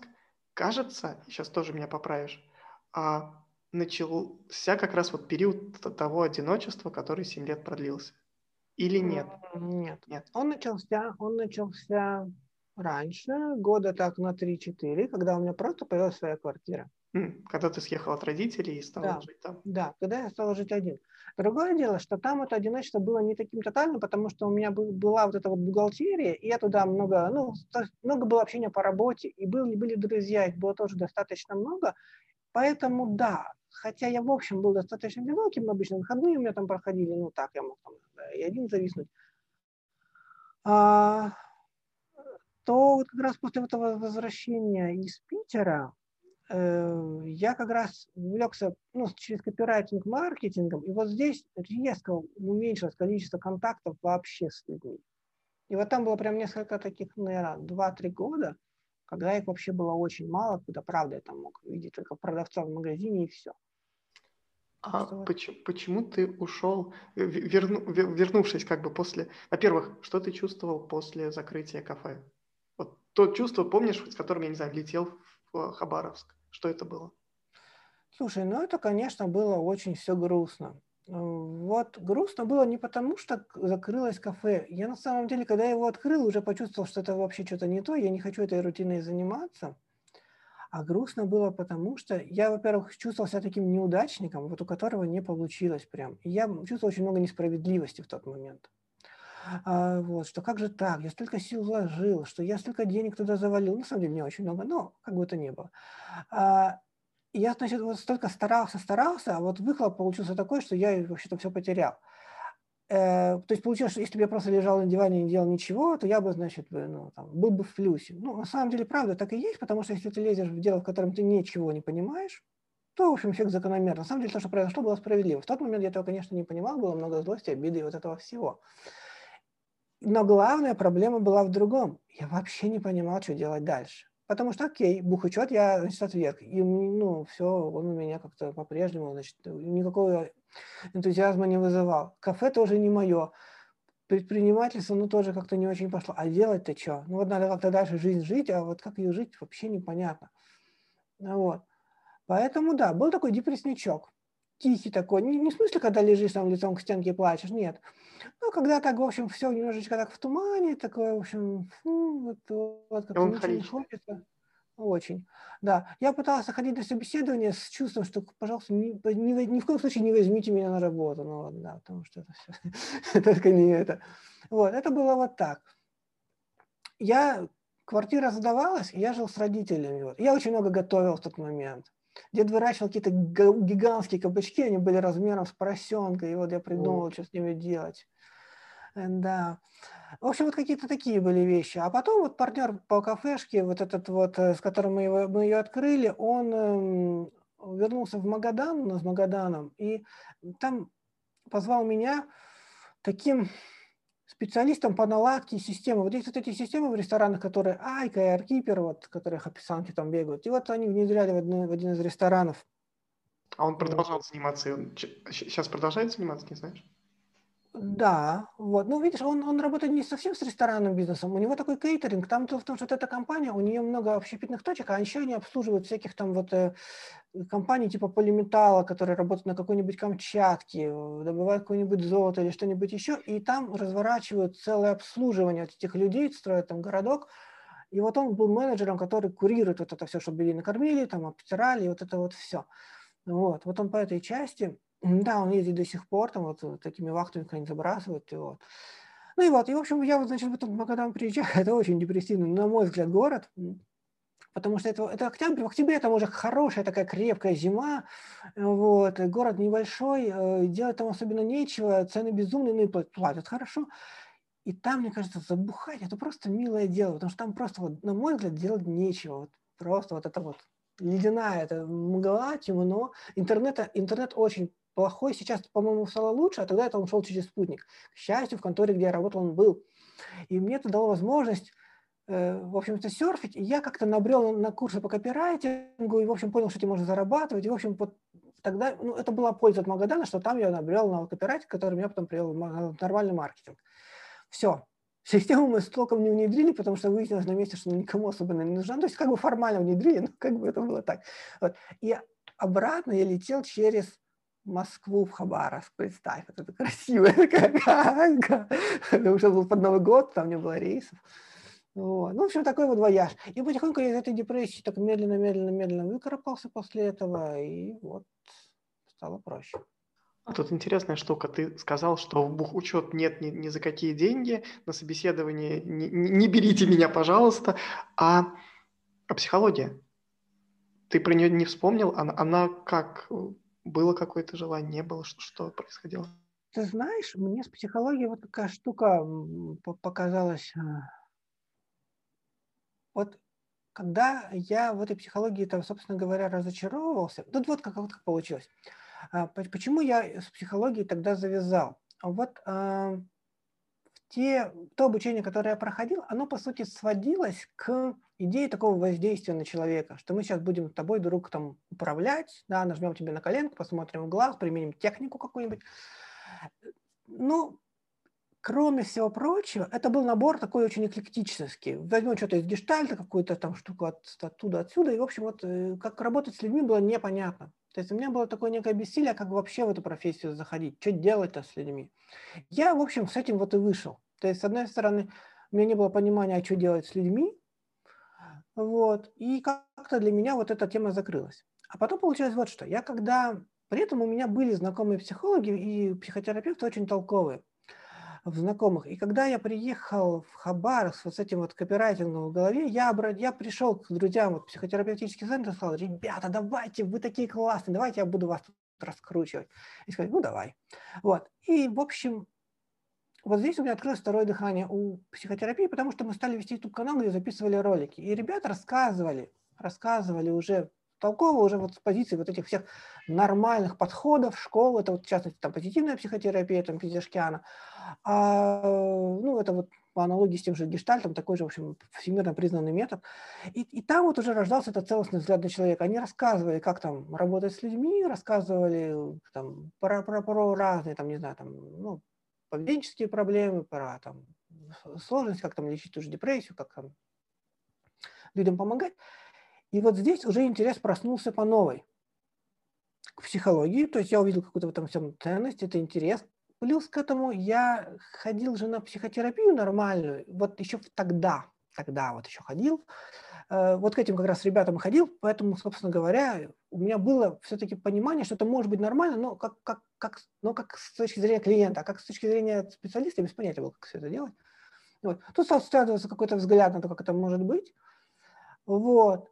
[SPEAKER 1] кажется, сейчас тоже меня поправишь, а начался как раз вот период того одиночества, который 7 лет продлился. Или нет?
[SPEAKER 2] Нет. Нет. Он начался, он начался раньше, года так на 3-4, когда у меня просто появилась своя квартира.
[SPEAKER 1] Когда ты съехал от родителей и стал
[SPEAKER 2] да,
[SPEAKER 1] жить там?
[SPEAKER 2] Да, когда я стал жить один. Другое дело, что там это одиночество было не таким тотальным, потому что у меня был, была вот эта вот бухгалтерия, и я туда много, ну, много было общения по работе, и были, были друзья, их было тоже достаточно много. Поэтому да, хотя я в общем был достаточно одиноким, обычно выходные у меня там проходили, ну так, я мог там и один зависнуть. А, то вот как раз после этого возвращения из Питера, я как раз увлекся ну, через копирайтинг маркетингом, и вот здесь резко уменьшилось количество контактов вообще с людьми. И вот там было прям несколько таких, наверное, 2-3 года, когда их вообще было очень мало, когда, правда, я там мог видеть только продавца в магазине и все.
[SPEAKER 1] А почему, почему ты ушел, верну, вернувшись как бы после... Во-первых, что ты чувствовал после закрытия кафе? Вот то чувство, помнишь, с которым, я не знаю, летел в Хабаровск? Что это было?
[SPEAKER 2] Слушай, ну это, конечно, было очень все грустно. Вот грустно было не потому, что закрылось кафе. Я на самом деле, когда его открыл, уже почувствовал, что это вообще что-то не то, я не хочу этой рутиной заниматься. А грустно было потому, что я, во-первых, чувствовал себя таким неудачником, вот у которого не получилось прям. И я чувствовал очень много несправедливости в тот момент. А, вот, что как же так, я столько сил вложил, что я столько денег туда завалил, на самом деле не очень много, но как бы это ни было. А, я, значит, вот столько старался, старался, а вот выхлоп получился такой, что я вообще-то все потерял. Э, то есть получилось, что если бы я просто лежал на диване и не делал ничего, то я бы, значит, ну, там, был бы в плюсе. Ну, на самом деле, правда, так и есть, потому что если ты лезешь в дело, в котором ты ничего не понимаешь, то, в общем, эффект закономерный. На самом деле, то, что произошло, было справедливо. В тот момент я этого, конечно, не понимал, было много злости, обиды и вот этого всего. Но главная проблема была в другом. Я вообще не понимал, что делать дальше. Потому что, окей, бухучет я, значит, отверг. И, ну, все, он у меня как-то по-прежнему, значит, никакого энтузиазма не вызывал. Кафе тоже не мое. Предпринимательство, ну, тоже как-то не очень пошло. А делать-то что? Ну, вот надо как-то дальше жизнь жить, а вот как ее жить, вообще непонятно. Вот. Поэтому, да, был такой депрессничок. Тихий такой, не, не в смысле, когда лежишь там лицом к стенке и плачешь, нет. Ну, когда так, в общем, все немножечко так в тумане, такое, в общем, ну, вот, вот как ничего не хочется. Очень. Да. Я пытался ходить на собеседование с чувством, что, пожалуйста, ни, ни, ни в коем случае не возьмите меня на работу. Ну, вот, да, потому что это все, только не это. Вот, это было вот так. Я, квартира сдавалась, я жил с родителями. Вот. Я очень много готовил в тот момент. Дед выращивал какие-то гигантские кабачки, они были размером с поросенка, и вот я придумал, что с ними делать. Да. В общем, вот какие-то такие были вещи. А потом вот партнер по кафешке, вот этот вот, э, с которым мы, его, мы ее открыли, он эм, вернулся в Магадан, нас Магаданом, и там позвал меня таким специалистом по наладке системы. Вот есть вот эти системы в ресторанах, которые Айка и Аркипер, вот, которых описанки там бегают. И вот они внедряли в один, в один из ресторанов.
[SPEAKER 1] А он продолжал заниматься, сейчас продолжает заниматься, не знаешь?
[SPEAKER 2] Да, вот. Ну, видишь, он, он работает не совсем с ресторанным бизнесом, у него такой кейтеринг. Там дело в том, что вот эта компания, у нее много общепитных точек, а еще они обслуживают всяких там вот э, компаний типа полиметалла, которые работают на какой-нибудь Камчатке, добывают какое-нибудь золото или что-нибудь еще, и там разворачивают целое обслуживание от этих людей, строят там городок. И вот он был менеджером, который курирует вот это все, чтобы людей накормили, там обтирали, вот это вот все. Вот, вот он по этой части да, он ездит до сих пор, там вот э, такими вахтами как-нибудь забрасывают. И вот. Ну и вот, и в общем, я вот, значит, потом, когда там приезжаю, это очень депрессивный, на мой взгляд, город, потому что это, это октябрь, в октябре там уже хорошая такая крепкая зима, вот, город небольшой, э, делать там особенно нечего, цены безумные, ну и платят хорошо. И там, мне кажется, забухать это просто милое дело, потому что там просто, вот, на мой взгляд, делать нечего. Вот, просто вот это вот ледяная, это мгла, темно. Интернет, интернет очень плохой. Сейчас, по-моему, стало лучше, а тогда это он шел через спутник. К счастью, в конторе, где я работал, он был. И мне это дало возможность э, в общем-то, серфить. И я как-то набрел на курсы по копирайтингу и, в общем, понял, что этим можно зарабатывать. И, в общем, вот тогда, ну, это была польза от Магадана, что там я набрел на копирайтинг, который меня потом привел в нормальный маркетинг. Все. Систему мы толком не внедрили, потому что выяснилось на месте, что никому особо не нужна. То есть как бы формально внедрили, но как бы это было так. Вот. И обратно я летел через Москву в Хабаровск, представь, это красивая такая потому что был под Новый год, там не было рейсов. Вот. Ну, в общем, такой вот вояж. И потихоньку я из этой депрессии так медленно, медленно, медленно выкарабкался после этого, и вот стало проще.
[SPEAKER 1] А тут интересная штука. Ты сказал, что в бухучет нет ни, ни за какие деньги, на собеседование не, не берите меня, пожалуйста. А, а психология? Ты про нее не вспомнил? Она, она как было какое-то желание, не было, что, что происходило?
[SPEAKER 2] Ты знаешь, мне с психологией вот такая штука показалась. Э, вот когда я в этой психологии, там, собственно говоря, разочаровывался, тут вот как, вот как получилось. А, почему я с психологией тогда завязал? Вот а, те, то обучение, которое я проходил, оно, по сути, сводилось к идее такого воздействия на человека, что мы сейчас будем тобой друг там управлять, да, нажмем тебе на коленку, посмотрим в глаз, применим технику какую-нибудь. Ну, кроме всего прочего, это был набор такой очень эклектический. Возьмем что-то из гештальта, какую-то там штуку от, оттуда, отсюда, и, в общем, вот э, как работать с людьми было непонятно. То есть у меня было такое некое бессилие, как вообще в эту профессию заходить, что делать-то с людьми. Я, в общем, с этим вот и вышел. То есть, с одной стороны, у меня не было понимания, а что делать с людьми, вот, и как-то для меня вот эта тема закрылась. А потом получилось вот что. Я когда... При этом у меня были знакомые психологи и психотерапевты очень толковые в знакомых. И когда я приехал в Хабаровск вот с этим вот копирайтингом в голове, я, я пришел к друзьям вот, психотерапевтический центр и сказал, ребята, давайте, вы такие классные, давайте я буду вас раскручивать. И сказали, ну давай. Вот. И, в общем, вот здесь у меня открылось второе дыхание у психотерапии, потому что мы стали вести YouTube-канал, где записывали ролики. И ребята рассказывали, рассказывали уже толково уже вот с позиции вот этих всех нормальных подходов школ, это вот в частности там позитивная психотерапия, там Пизешкиана, а, ну это вот по аналогии с тем же гештальтом, такой же, в общем, всемирно признанный метод. И, и там вот уже рождался этот целостный взгляд на человека. Они рассказывали, как там работать с людьми, рассказывали там, про, про, про разные, там, не знаю, там, ну, поведенческие проблемы, про там, сложность, как там лечить ту же депрессию, как там людям помогать. И вот здесь уже интерес проснулся по новой. к психологии, то есть я увидел какую-то в этом всем ценность, это интерес. Плюс к этому я ходил же на психотерапию нормальную, вот еще тогда, тогда вот еще ходил, э, вот к этим как раз ребятам ходил, поэтому, собственно говоря, у меня было все-таки понимание, что это может быть нормально, но как, как, как, но как с точки зрения клиента, а как с точки зрения специалиста, без понятия было, как все это делать. Вот. Тут стал складываться какой-то взгляд на то, как это может быть. Вот.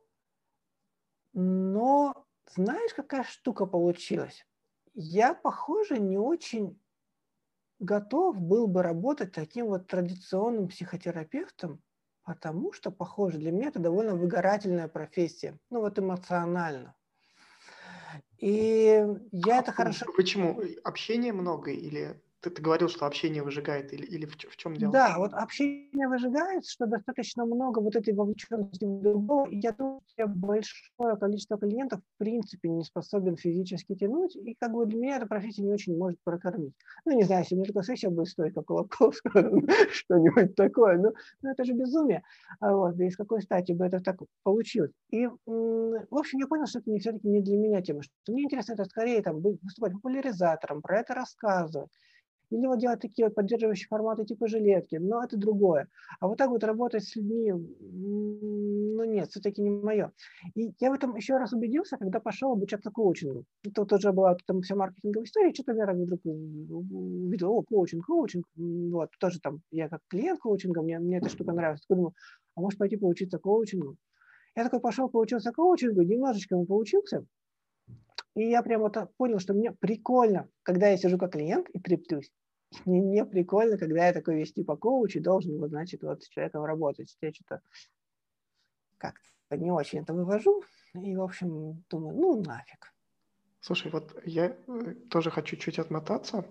[SPEAKER 2] Но знаешь, какая штука получилась? Я, похоже, не очень готов был бы работать таким вот традиционным психотерапевтом, потому что, похоже, для меня это довольно выгорательная профессия, ну вот эмоционально. И я это хорошо...
[SPEAKER 1] Почему? Общения много или ты, ты говорил, что общение выжигает, или, или в, в чем дело?
[SPEAKER 2] Да, вот общение выжигает, что достаточно много вот этой вовлеченности в другого. Я думаю, что большое количество клиентов в принципе не способен физически тянуть, и как бы для меня эта профессия не очень может прокормить. Ну, не знаю, если мне такая сессия будет стоить, как Колобковского, что-нибудь такое, но, но это же безумие. А вот, и с какой стати бы это так получилось. И, в общем, я понял, что это все-таки не для меня тема, что мне интересно это скорее там, выступать популяризатором, про это рассказывать, или вот делать такие вот поддерживающие форматы типа жилетки, но это другое. А вот так вот работать с людьми, ну нет, все-таки не мое. И я в этом еще раз убедился, когда пошел обучаться коучингу. Это тоже была там вся маркетинговая история, что-то я вдруг увидел, о, коучинг, коучинг, вот, тоже там, я как клиент коучинга, мне, мне эта штука нравится, думаю, а может пойти поучиться коучингу? Я такой пошел, поучился коучингу, немножечко ему поучился, и я прям вот понял, что мне прикольно, когда я сижу как клиент и треплюсь. Мне не прикольно, когда я такой вести по коучу должен, вот, значит, вот с человеком работать. Я что-то как-то не очень это вывожу. И, в общем, думаю, ну, нафиг.
[SPEAKER 1] Слушай, вот я э, тоже хочу чуть отмотаться.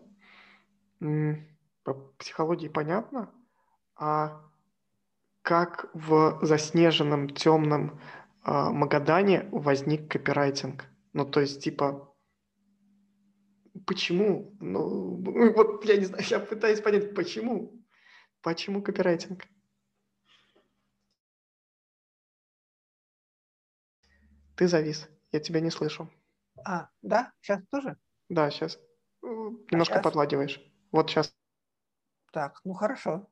[SPEAKER 1] По психологии понятно, а как в заснеженном темном э, Магадане возник копирайтинг? Ну, то есть, типа, почему? Ну, вот я не знаю, я пытаюсь понять, почему? Почему копирайтинг? Ты завис, я тебя не слышу.
[SPEAKER 2] А, да? Сейчас тоже?
[SPEAKER 1] Да, сейчас. Э, немножко а сейчас? подладиваешь. Вот сейчас.
[SPEAKER 2] Так, ну хорошо.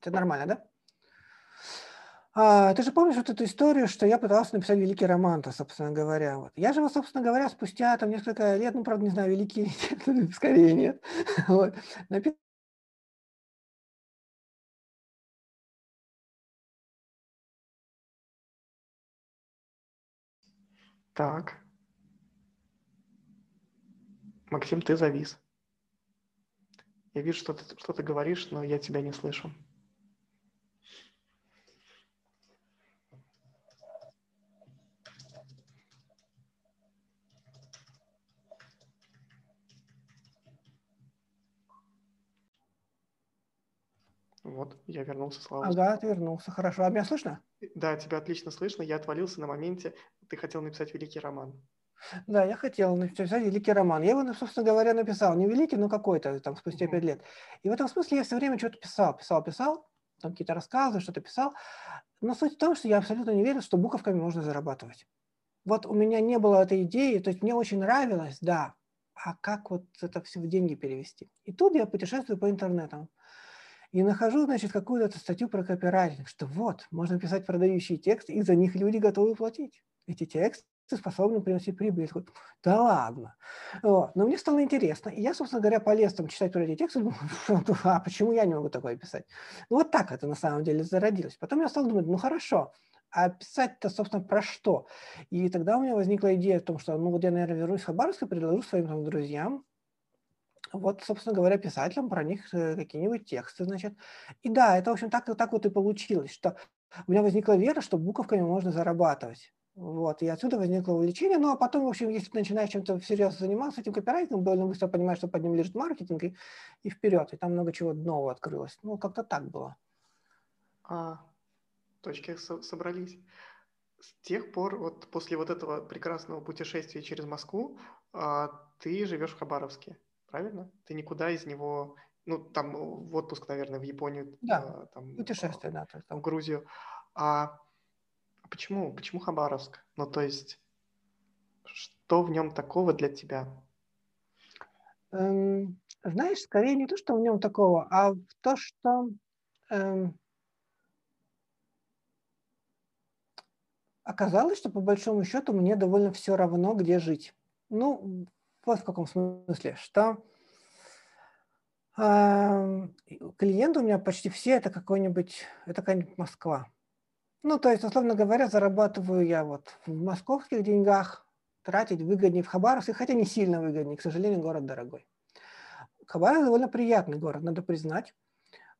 [SPEAKER 2] Это нормально, да? А, ты же помнишь вот эту историю, что я пытался написать великий роман-то, собственно говоря. Вот. Я же, собственно говоря, спустя там несколько лет, ну, правда, не знаю, великий скорее нет, вот, написал
[SPEAKER 1] Так. Максим, ты завис. Я вижу, что ты, что ты говоришь, но я тебя не слышу. Вот, я вернулся, слава
[SPEAKER 2] Ага, ты вернулся, хорошо. А меня слышно?
[SPEAKER 1] Да, тебя отлично слышно. Я отвалился на моменте. Ты хотел написать великий роман.
[SPEAKER 2] Да, я хотел написать великий роман. Я его, собственно говоря, написал. Не великий, но какой-то, там, спустя пять лет. И в этом смысле я все время что-то писал, писал, писал. Там какие-то рассказы, что-то писал. Но суть в том, что я абсолютно не верил, что буковками можно зарабатывать. Вот у меня не было этой идеи, то есть мне очень нравилось, да, а как вот это все в деньги перевести? И тут я путешествую по интернету и нахожу, значит, какую-то статью про копирайтинг, что вот, можно писать продающие тексты, и за них люди готовы платить. Эти тексты способны приносить прибыль. Да ладно. Вот. Но мне стало интересно. И я, собственно говоря, полез там читать про эти тексты, думаю, а почему я не могу такое писать? Ну вот так это на самом деле зародилось. Потом я стал думать, ну хорошо, а писать-то, собственно, про что? И тогда у меня возникла идея в том, что, ну вот я, наверное, вернусь в Хабаровск и предложу своим там, друзьям вот, собственно говоря, писателям про них э, какие-нибудь тексты, значит. И да, это, в общем, так, так вот и получилось, что у меня возникла вера, что буковками можно зарабатывать. Вот, и отсюда возникло увлечение. Ну, а потом, в общем, если ты начинаешь чем-то всерьез заниматься этим копирайтингом, довольно быстро понимаешь, что под ним лежит маркетинг, и, и вперед. И там много чего нового открылось. Ну, как-то так было.
[SPEAKER 1] А, точки собрались. С тех пор, вот после вот этого прекрасного путешествия через Москву, а, ты живешь в Хабаровске правильно? Ты никуда из него, ну, там в отпуск, наверное, в Японию.
[SPEAKER 2] Да, а, там, путешествие, да. То
[SPEAKER 1] есть, там... В Грузию. А почему? Почему Хабаровск? Ну, то есть, Что в нем такого для тебя?
[SPEAKER 2] Эм, знаешь, скорее не то, что в нем такого, а в то, что эм, оказалось, что по большому счету мне довольно все равно, где жить. Ну, вот в каком смысле, что э, клиенты у меня почти все это какой-нибудь, это какая-нибудь Москва. Ну, то есть, условно говоря, зарабатываю я вот в московских деньгах, тратить выгоднее в Хабаровске, хотя не сильно выгоднее, к сожалению, город дорогой. Хабаровск довольно приятный город, надо признать.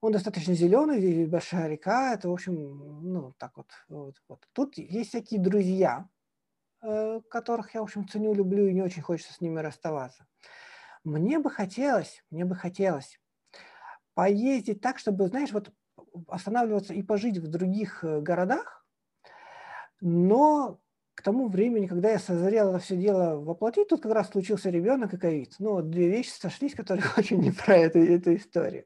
[SPEAKER 2] Он достаточно зеленый, здесь большая река, это, в общем, ну, так вот. вот, вот. Тут есть всякие друзья, которых я, в общем, ценю, люблю и не очень хочется с ними расставаться. Мне бы хотелось, мне бы хотелось поездить так, чтобы, знаешь, вот останавливаться и пожить в других э, городах, но к тому времени, когда я созрел это все дело воплотить, тут как раз случился ребенок и ковид. Ну, две вещи сошлись, которые очень не про эту, эту историю.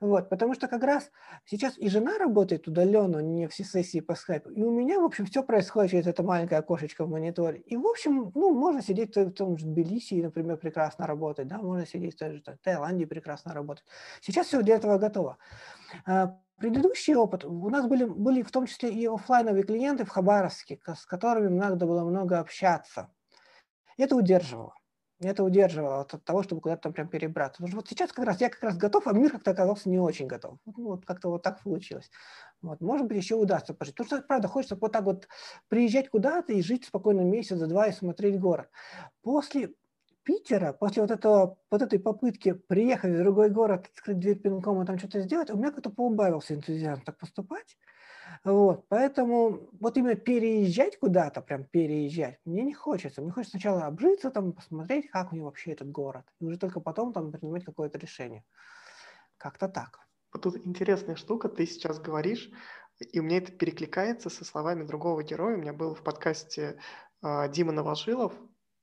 [SPEAKER 2] Вот, потому что как раз сейчас и жена работает удаленно, не все сессии по скайпу, и у меня, в общем, все происходит через это маленькое окошечко в мониторе. И, в общем, ну, можно сидеть в том же Тбилиси, например, прекрасно работать, да, можно сидеть в той же Таиланде прекрасно работать. Сейчас все для этого готово. А, предыдущий опыт, у нас были, были в том числе и офлайновые клиенты в Хабаровске, с которыми надо было много общаться. Это удерживало это удерживало от того, чтобы куда-то прям перебраться. Потому что вот сейчас как раз я как раз готов, а мир как-то оказался не очень готов. Ну, вот как-то вот так получилось. Вот. Может быть, еще удастся пожить. Потому что, правда, хочется вот так вот приезжать куда-то и жить спокойно месяц, два и смотреть город. После Питера, после вот, этого, вот этой попытки приехать в другой город, открыть дверь пинком и там что-то сделать, у меня как-то поубавился энтузиазм так поступать. Вот, поэтому вот именно переезжать куда-то, прям переезжать, мне не хочется. Мне хочется сначала обжиться, там, посмотреть, как у него вообще этот город, и уже только потом там принимать какое-то решение. Как-то так.
[SPEAKER 1] Вот тут интересная штука, ты сейчас говоришь, и у меня это перекликается со словами другого героя. У меня был в подкасте э, Дима Новожилов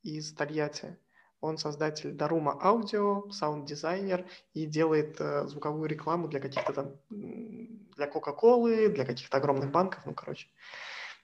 [SPEAKER 1] из Тольятти. Он создатель Дарума Аудио, саунд-дизайнер и делает э, звуковую рекламу для каких-то там, для Кока-Колы, для каких-то огромных банков, ну, короче.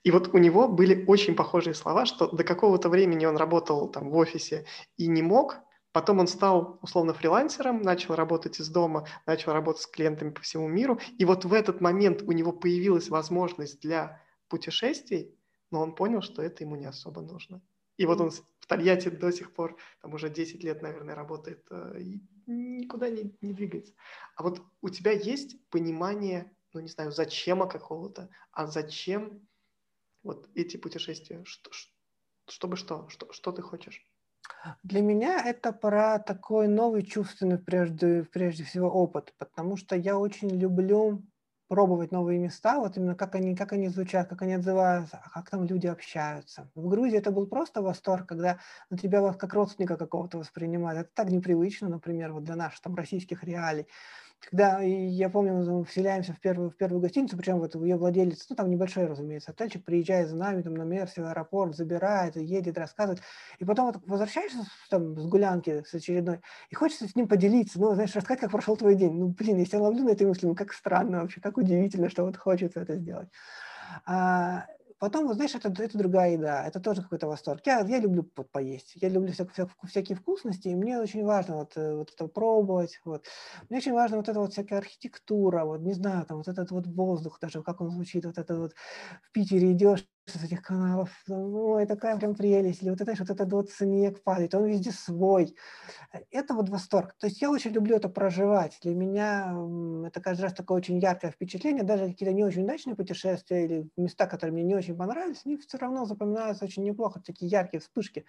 [SPEAKER 1] И вот у него были очень похожие слова, что до какого-то времени он работал там в офисе и не мог, потом он стал условно фрилансером, начал работать из дома, начал работать с клиентами по всему миру, и вот в этот момент у него появилась возможность для путешествий, но он понял, что это ему не особо нужно. И вот он в Тольятти до сих пор, там уже 10 лет, наверное, работает э, и никуда не, не двигается. А вот у тебя есть понимание, ну не знаю, зачем какого-то, а зачем вот эти путешествия? Что, чтобы что? Что, что ты хочешь?
[SPEAKER 2] Для меня это про такой новый чувственный прежде, прежде всего опыт, потому что я очень люблю пробовать новые места, вот именно как они, как они звучат, как они отзываются, а как там люди общаются. В Грузии это был просто восторг, когда на тебя как родственника какого-то воспринимают. Это так непривычно, например, вот для наших там российских реалий когда, я помню, мы вселяемся в первую, в первую гостиницу, причем вот ее владелец, ну там небольшой, разумеется, отельчик, приезжает за нами там на Мерсе, в аэропорт, забирает, едет, рассказывает. И потом вот возвращаешься там с гулянки с очередной, и хочется с ним поделиться, ну, знаешь, рассказать, как прошел твой день. Ну, блин, я себя ловлю на этой мысли, ну, как странно вообще, как удивительно, что вот хочется это сделать. А, Потом, вот, знаешь, это, это другая еда, это тоже какой-то восторг. Я, я люблю вот, поесть, я люблю вся, вся, всякие вкусности, и мне очень важно вот, э, вот это пробовать. Вот. Мне очень важно вот эта вот всякая архитектура, вот, не знаю, там вот этот вот воздух, даже как он звучит, вот это вот в Питере идешь, с этих каналов, ой, такая прям прелесть, или вот это, вот этот вот снег падает, он везде свой. Это вот восторг. То есть я очень люблю это проживать. Для меня это каждый раз такое очень яркое впечатление, даже какие-то не очень удачные путешествия или места, которые мне не очень понравились, они все равно запоминаются очень неплохо, такие яркие вспышки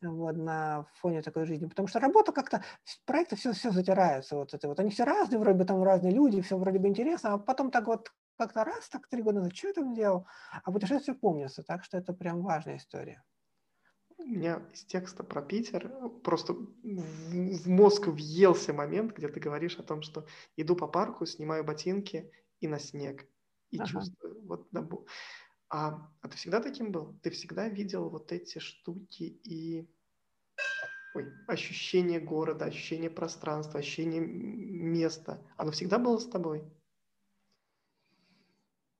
[SPEAKER 2] вот, на фоне такой жизни. Потому что работа как-то, проекты все, все затираются. Вот это вот. Они все разные, вроде бы там разные люди, все вроде бы интересно, а потом так вот как-то раз, так три года назад, что я там делал? А путешествие помнится, так что это прям важная история.
[SPEAKER 1] У меня из текста про Питер просто в мозг въелся момент, где ты говоришь о том, что иду по парку, снимаю ботинки и на снег. И ага. чувствую, вот, а, а ты всегда таким был? Ты всегда видел вот эти штуки и Ой, ощущение города, ощущение пространства, ощущение места. Оно всегда было с тобой?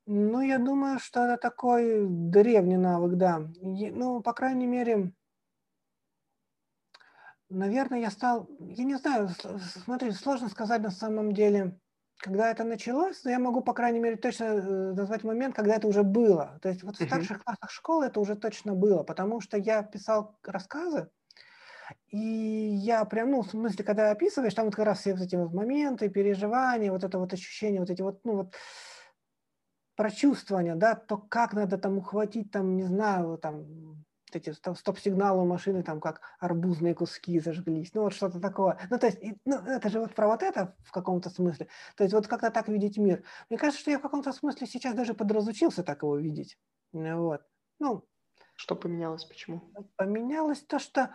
[SPEAKER 2] Ну, я думаю, что это такой древний навык, да. Ну, по крайней мере, наверное, я стал, я не знаю, смотри, сложно сказать на самом деле, когда это началось, но я могу, по крайней мере, точно э, назвать момент, когда это уже было. То есть вот в старших классах школы это уже точно было, потому что я писал рассказы, и я прям, ну, в смысле, когда описываешь, там вот как раз все вот эти вот моменты, переживания, вот это вот ощущение, вот эти вот, ну, вот прочувствования, да, то как надо там ухватить, там, не знаю, там, эти стоп-сигналы у машины, там как арбузные куски зажглись, ну вот что-то такое. Ну то есть, ну, это же вот про вот это в каком-то смысле. То есть вот как-то так видеть мир. Мне кажется, что я в каком-то смысле сейчас даже подразучился так его видеть. Вот. Ну,
[SPEAKER 1] что поменялось, почему?
[SPEAKER 2] Поменялось то, что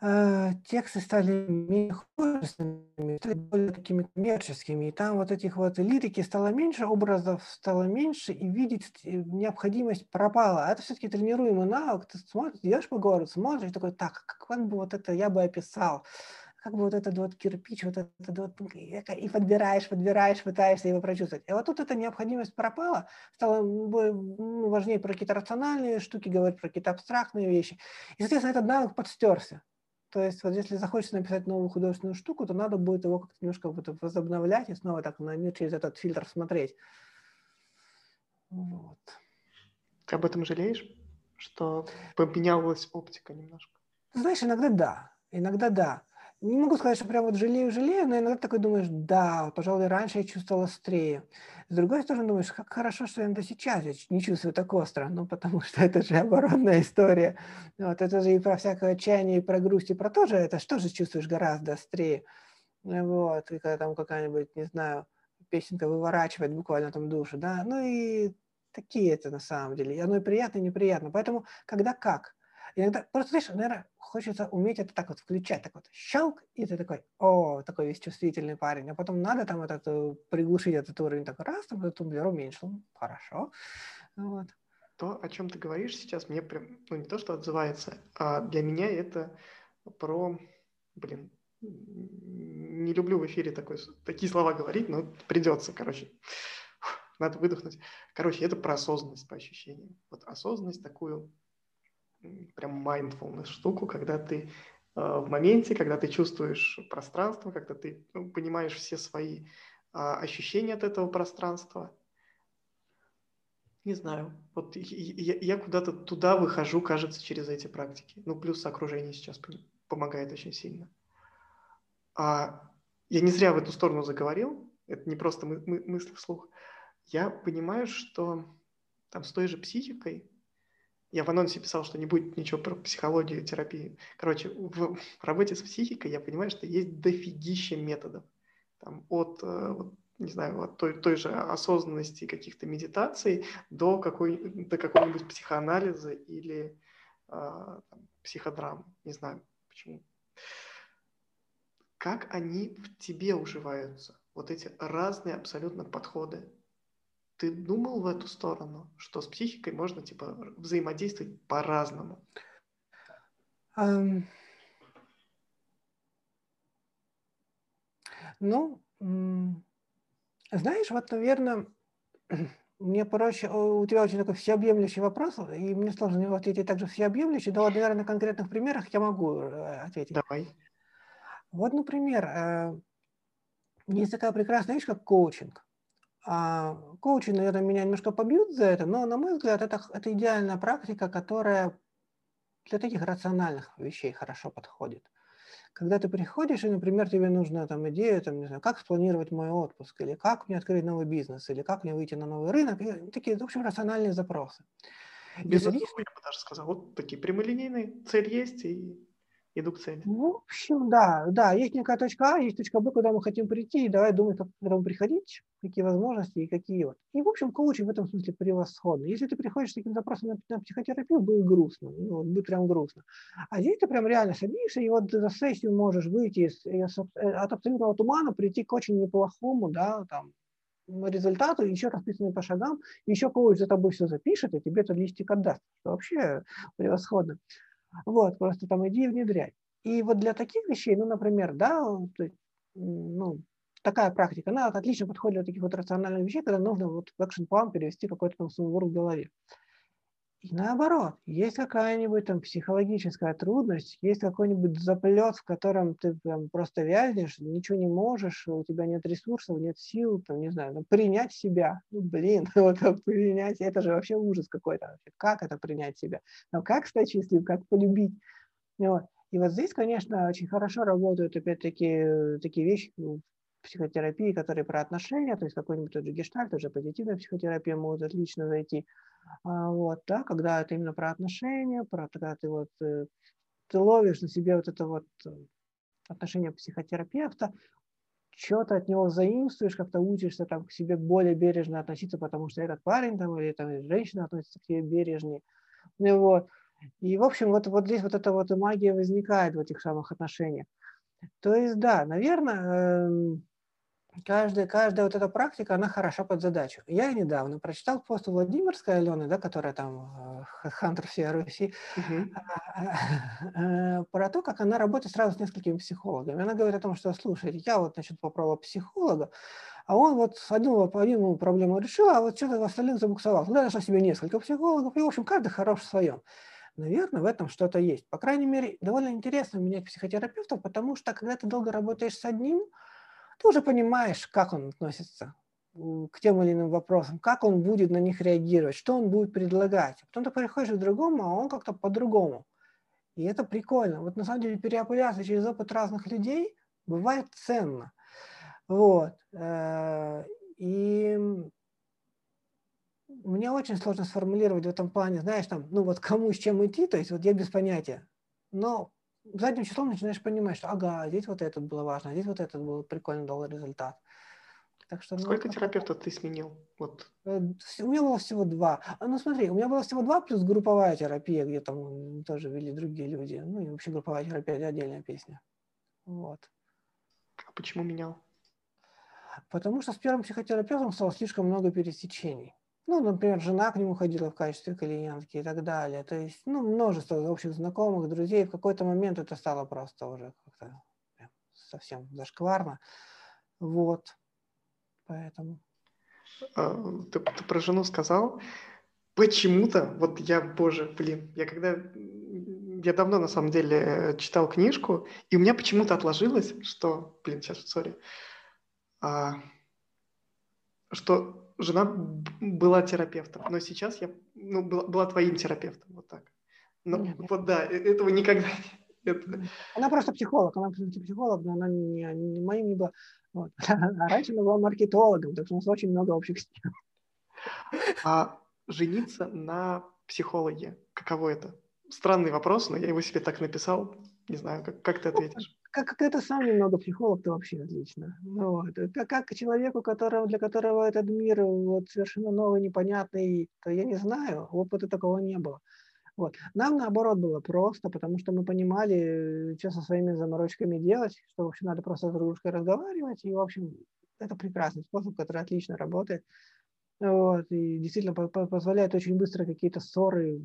[SPEAKER 2] тексты стали менее художественными, стали более такими коммерческими. И там вот этих вот лирики стало меньше, образов стало меньше, и видеть э, необходимость пропала. А это все-таки тренируемый навык. Ты смотришь, идешь по городу, смотришь, такой, так, как бы вот это я бы описал, как бы вот этот вот кирпич, вот этот вот, и подбираешь, подбираешь, пытаешься его прочувствовать. И вот тут эта необходимость пропала, стало ну, важнее про какие-то рациональные штуки говорить, про какие-то абстрактные вещи. И, соответственно, этот навык подстерся. То есть вот если захочется написать новую художественную штуку, то надо будет его как-то немножко возобновлять и снова так на мир через этот фильтр смотреть.
[SPEAKER 1] Вот. Ты об этом жалеешь? Что поменялась оптика немножко?
[SPEAKER 2] Знаешь, иногда да. Иногда да не могу сказать, что прям вот жалею-жалею, но иногда такой думаешь, да, пожалуй, раньше я чувствовал острее. С другой стороны, думаешь, как хорошо, что я сейчас я не чувствую так остро, ну, потому что это же оборонная история. Вот, это же и про всякое отчаяние, и про грусть, и про то же, это что же чувствуешь гораздо острее. Вот, и когда там какая-нибудь, не знаю, песенка выворачивает буквально там душу, да, ну и такие это на самом деле. Оно и приятно, и неприятно. Поэтому, когда как – Иногда просто, знаешь, наверное, хочется уметь это так вот включать, так вот щелк, и ты такой, о, такой весь чувствительный парень, а потом надо там этот, приглушить этот уровень, так раз, там этот тумблер уменьшил, хорошо, вот.
[SPEAKER 1] То, о чем ты говоришь сейчас, мне прям, ну не то, что отзывается, а для меня это про, блин, не люблю в эфире такой, такие слова говорить, но придется, короче, надо выдохнуть. Короче, это про осознанность по ощущениям. Вот осознанность такую прям mindfulness штуку, когда ты э, в моменте, когда ты чувствуешь пространство, когда ты ну, понимаешь все свои э, ощущения от этого пространства. Не знаю, вот я, я куда-то туда выхожу, кажется, через эти практики. Ну, плюс окружение сейчас помогает очень сильно. А я не зря в эту сторону заговорил, это не просто мы, мы, мысли вслух. Я понимаю, что там с той же психикой я в анонсе писал, что не будет ничего про психологию, терапию. Короче, в работе с психикой я понимаю, что есть дофигища методов. Там, от, э, вот, не знаю, от той, той же осознанности каких-то медитаций до, какой, до какого-нибудь психоанализа или э, психодрамы. Не знаю почему. Как они в тебе уживаются? Вот эти разные абсолютно подходы ты думал в эту сторону, что с психикой можно типа взаимодействовать по-разному?
[SPEAKER 2] Um, ну, знаешь, вот, наверное, мне проще, у тебя очень такой всеобъемлющий вопрос, и мне сложно ответить также всеобъемлющий, но вот, наверное, на конкретных примерах я могу э, ответить.
[SPEAKER 1] Давай.
[SPEAKER 2] Вот, например, э, есть такая прекрасная вещь, как коучинг. А, коучи, наверное, меня немножко побьют за это, но, на мой взгляд, это, это идеальная практика, которая для таких рациональных вещей хорошо подходит. Когда ты приходишь, и, например, тебе нужна там идея, там, не знаю, как спланировать мой отпуск, или как мне открыть новый бизнес, или как мне выйти на новый рынок, и такие, в общем, рациональные запросы.
[SPEAKER 1] Без я бы даже сказал, вот такие прямолинейные, цель есть, и иду к цели.
[SPEAKER 2] В общем, да, да, есть некая точка А, есть точка Б, куда мы хотим прийти, и давай думать, как к этому приходить, какие возможности и какие вот. И, в общем, коучинг в этом смысле превосходный. Если ты приходишь с таким запросом на, на психотерапию, будет грустно, ну, вот, будет прям грустно. А здесь ты прям реально садишься, и вот за сессию можешь выйти из, из, э, от абсолютного тумана, прийти к очень неплохому, да, там, результату, еще расписанный по шагам, еще коуч за тобой все запишет, и тебе этот листик отдаст. Вообще превосходно. Вот, просто там иди и внедряй. И вот для таких вещей, ну, например, да, ну, такая практика, она отлично подходит для таких вот рациональных вещей, когда нужно вот в экшн-план перевести какой-то там сумбур в голове. И наоборот, есть какая-нибудь там психологическая трудность, есть какой-нибудь заплет, в котором ты там, просто вязнешь, ничего не можешь, у тебя нет ресурсов, нет сил, там, не знаю, ну, принять себя. Ну, блин, вот принять, это же вообще ужас какой-то. Как это принять себя? Ну, как стать счастливым, как полюбить? Вот. И вот здесь, конечно, очень хорошо работают опять-таки такие вещи ну, психотерапии, которые про отношения, то есть какой-нибудь тот же гештальт, уже позитивная психотерапия могут отлично зайти. А, вот, да, когда это именно про отношения, про когда ты вот э, ты ловишь на себе вот это вот э, отношение психотерапевта, что-то от него заимствуешь, как-то учишься там к себе более бережно относиться, потому что этот парень там или там женщина относится к тебе бережнее. Ну, вот. И, в общем, вот, вот здесь вот эта вот магия возникает в этих самых отношениях. То есть, да, наверное, эм, каждая, каждая вот эта практика, она хороша под задачу. Я недавно прочитал пост у Владимирской Алены, да, которая там э, Хантер всей Руси, uh-huh. про то, как она работает сразу с несколькими психологами. Она говорит о том, что, слушай, я вот, значит, попробовала психолога, а он вот одну, одну проблему решил, а вот что-то в остальных забуксовал. Я нашла себе несколько психологов, и, в общем, каждый хорош в своем. Наверное, в этом что-то есть. По крайней мере, довольно интересно менять психотерапевтов, потому что, когда ты долго работаешь с одним, ты уже понимаешь, как он относится к тем или иным вопросам, как он будет на них реагировать, что он будет предлагать. Потом ты приходишь к другому, а он как-то по-другому. И это прикольно. Вот на самом деле переопыляться через опыт разных людей бывает ценно. Вот. Э, и мне очень сложно сформулировать в этом плане, знаешь, там, ну вот кому с чем идти, то есть вот я без понятия. Но задним числом начинаешь понимать, что ага, здесь вот этот было важно, здесь вот этот был прикольно дал результат.
[SPEAKER 1] Так что, ну, Сколько ну, терапевтов ты сменил? Вот.
[SPEAKER 2] Э, у меня было всего два. А, ну смотри, у меня было всего два плюс групповая терапия, где там тоже вели другие люди. Ну и вообще групповая терапия это отдельная песня. Вот.
[SPEAKER 1] А почему менял?
[SPEAKER 2] Потому что с первым психотерапевтом стало слишком много пересечений. Ну, например, жена к нему ходила в качестве клиентки и так далее. То есть, ну, множество общих знакомых, друзей. В какой-то момент это стало просто уже как-то совсем зашкварно. Вот. Поэтому.
[SPEAKER 1] А, ты, ты про жену сказал. Почему-то, вот я, боже, блин, я когда, я давно на самом деле читал книжку, и у меня почему-то отложилось, что, блин, сейчас, сори, а, что жена была терапевтом, но сейчас я ну, была, была твоим терапевтом, вот так. Но нет. вот да, э, этого никогда нет.
[SPEAKER 2] Она просто психолог, она просто психолог, но она не, не моим не была. Вот. А раньше она была маркетологом, так что у нас очень много общих тем.
[SPEAKER 1] А жениться на психологе, каково это? Странный вопрос, но я его себе так написал. Не знаю, как, как ты ответишь
[SPEAKER 2] как, как это сам немного психолог, то вообще отлично. Вот. Как, как человеку, которого, для которого этот мир вот, совершенно новый, непонятный, то я не знаю, опыта такого не было. Вот. Нам, наоборот, было просто, потому что мы понимали, что со своими заморочками делать, что, в общем, надо просто с дружкой разговаривать, и, в общем, это прекрасный способ, который отлично работает. Вот, и действительно позволяет очень быстро какие-то ссоры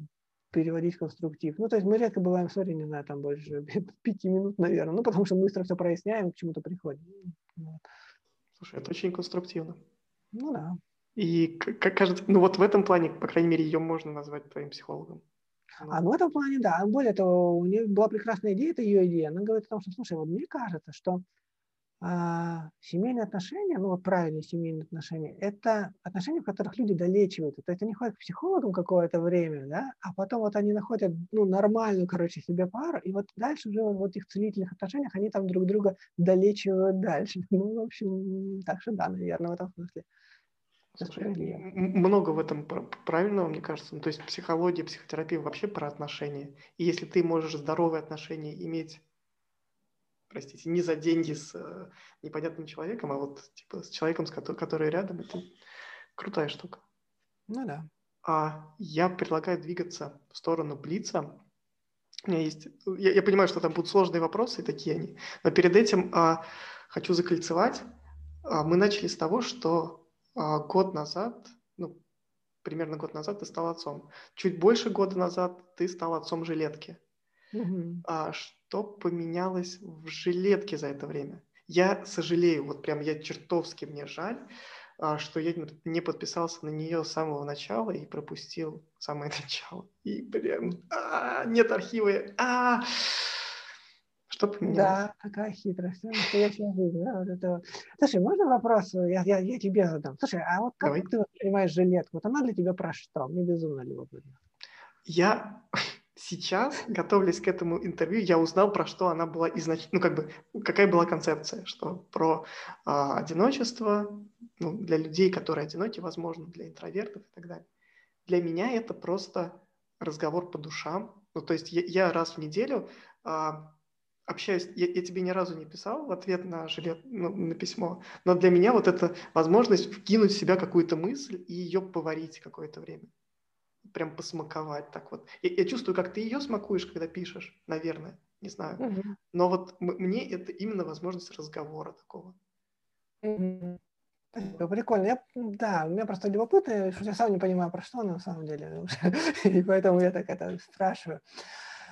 [SPEAKER 2] переводить конструктив. Ну, то есть мы редко бываем в ссоре, не знаю, там больше пяти минут, наверное, ну, потому что быстро все проясняем, к чему-то приходим.
[SPEAKER 1] Слушай, это очень конструктивно.
[SPEAKER 2] Ну да.
[SPEAKER 1] И, как кажется, ну вот в этом плане, по крайней мере, ее можно назвать твоим психологом.
[SPEAKER 2] А ну, в этом плане, да. Более того, у нее была прекрасная идея, это ее идея. Она говорит о том, что, слушай, вот мне кажется, что а, семейные отношения, ну вот правильные семейные отношения, это отношения, в которых люди долечиваются. То есть они ходят к психологам какое-то время, да, а потом вот они находят ну, нормальную, короче, себе пару, и вот дальше уже вот в этих целительных отношениях они там друг друга долечивают дальше. Ну, в общем, так что да, наверное, в этом смысле.
[SPEAKER 1] Слушай, много в этом правильного, мне кажется. Ну, то есть психология, психотерапия вообще про отношения. И если ты можешь здоровые отношения иметь простите, не за деньги с э, непонятным человеком, а вот типа с человеком, с который, который рядом, это крутая штука.
[SPEAKER 2] Ну да.
[SPEAKER 1] А я предлагаю двигаться в сторону Блица. У меня есть... Я, я понимаю, что там будут сложные вопросы, такие они. Но перед этим а, хочу закольцевать. А, мы начали с того, что а, год назад, ну, примерно год назад ты стал отцом. Чуть больше года назад ты стал отцом жилетки. Угу. А, что поменялось в жилетке за это время? Я сожалею, вот прям я чертовски мне жаль, а, что я не подписался на нее с самого начала и пропустил самое начало. И прям, а, нет архива, а, что поменялось?
[SPEAKER 2] Да, такая хитрость. Настоящая жизнь. Да, вот это. Слушай, можно вопрос? Я, я, я тебе задам. Слушай, а вот как Давай. ты воспринимаешь жилетку? Вот она для тебя про что? Мне безумно любопытно.
[SPEAKER 1] Я сейчас, готовясь к этому интервью, я узнал, про что она была изначально, ну, как бы, какая была концепция, что про а, одиночество, ну, для людей, которые одиноки, возможно, для интровертов и так далее. Для меня это просто разговор по душам. Ну, то есть я, я раз в неделю а, общаюсь, я, я тебе ни разу не писал в ответ на жилет, ну, на письмо, но для меня вот это возможность вкинуть в себя какую-то мысль и ее поварить какое-то время. Прям посмаковать так вот. Я, я чувствую, как ты ее смакуешь, когда пишешь, наверное, не знаю. Угу. Но вот мне это именно возможность разговора такого.
[SPEAKER 2] Угу. Прикольно. Я, да, у меня просто любопытно, что я сам не понимаю, про что на самом деле. И поэтому я так это спрашиваю.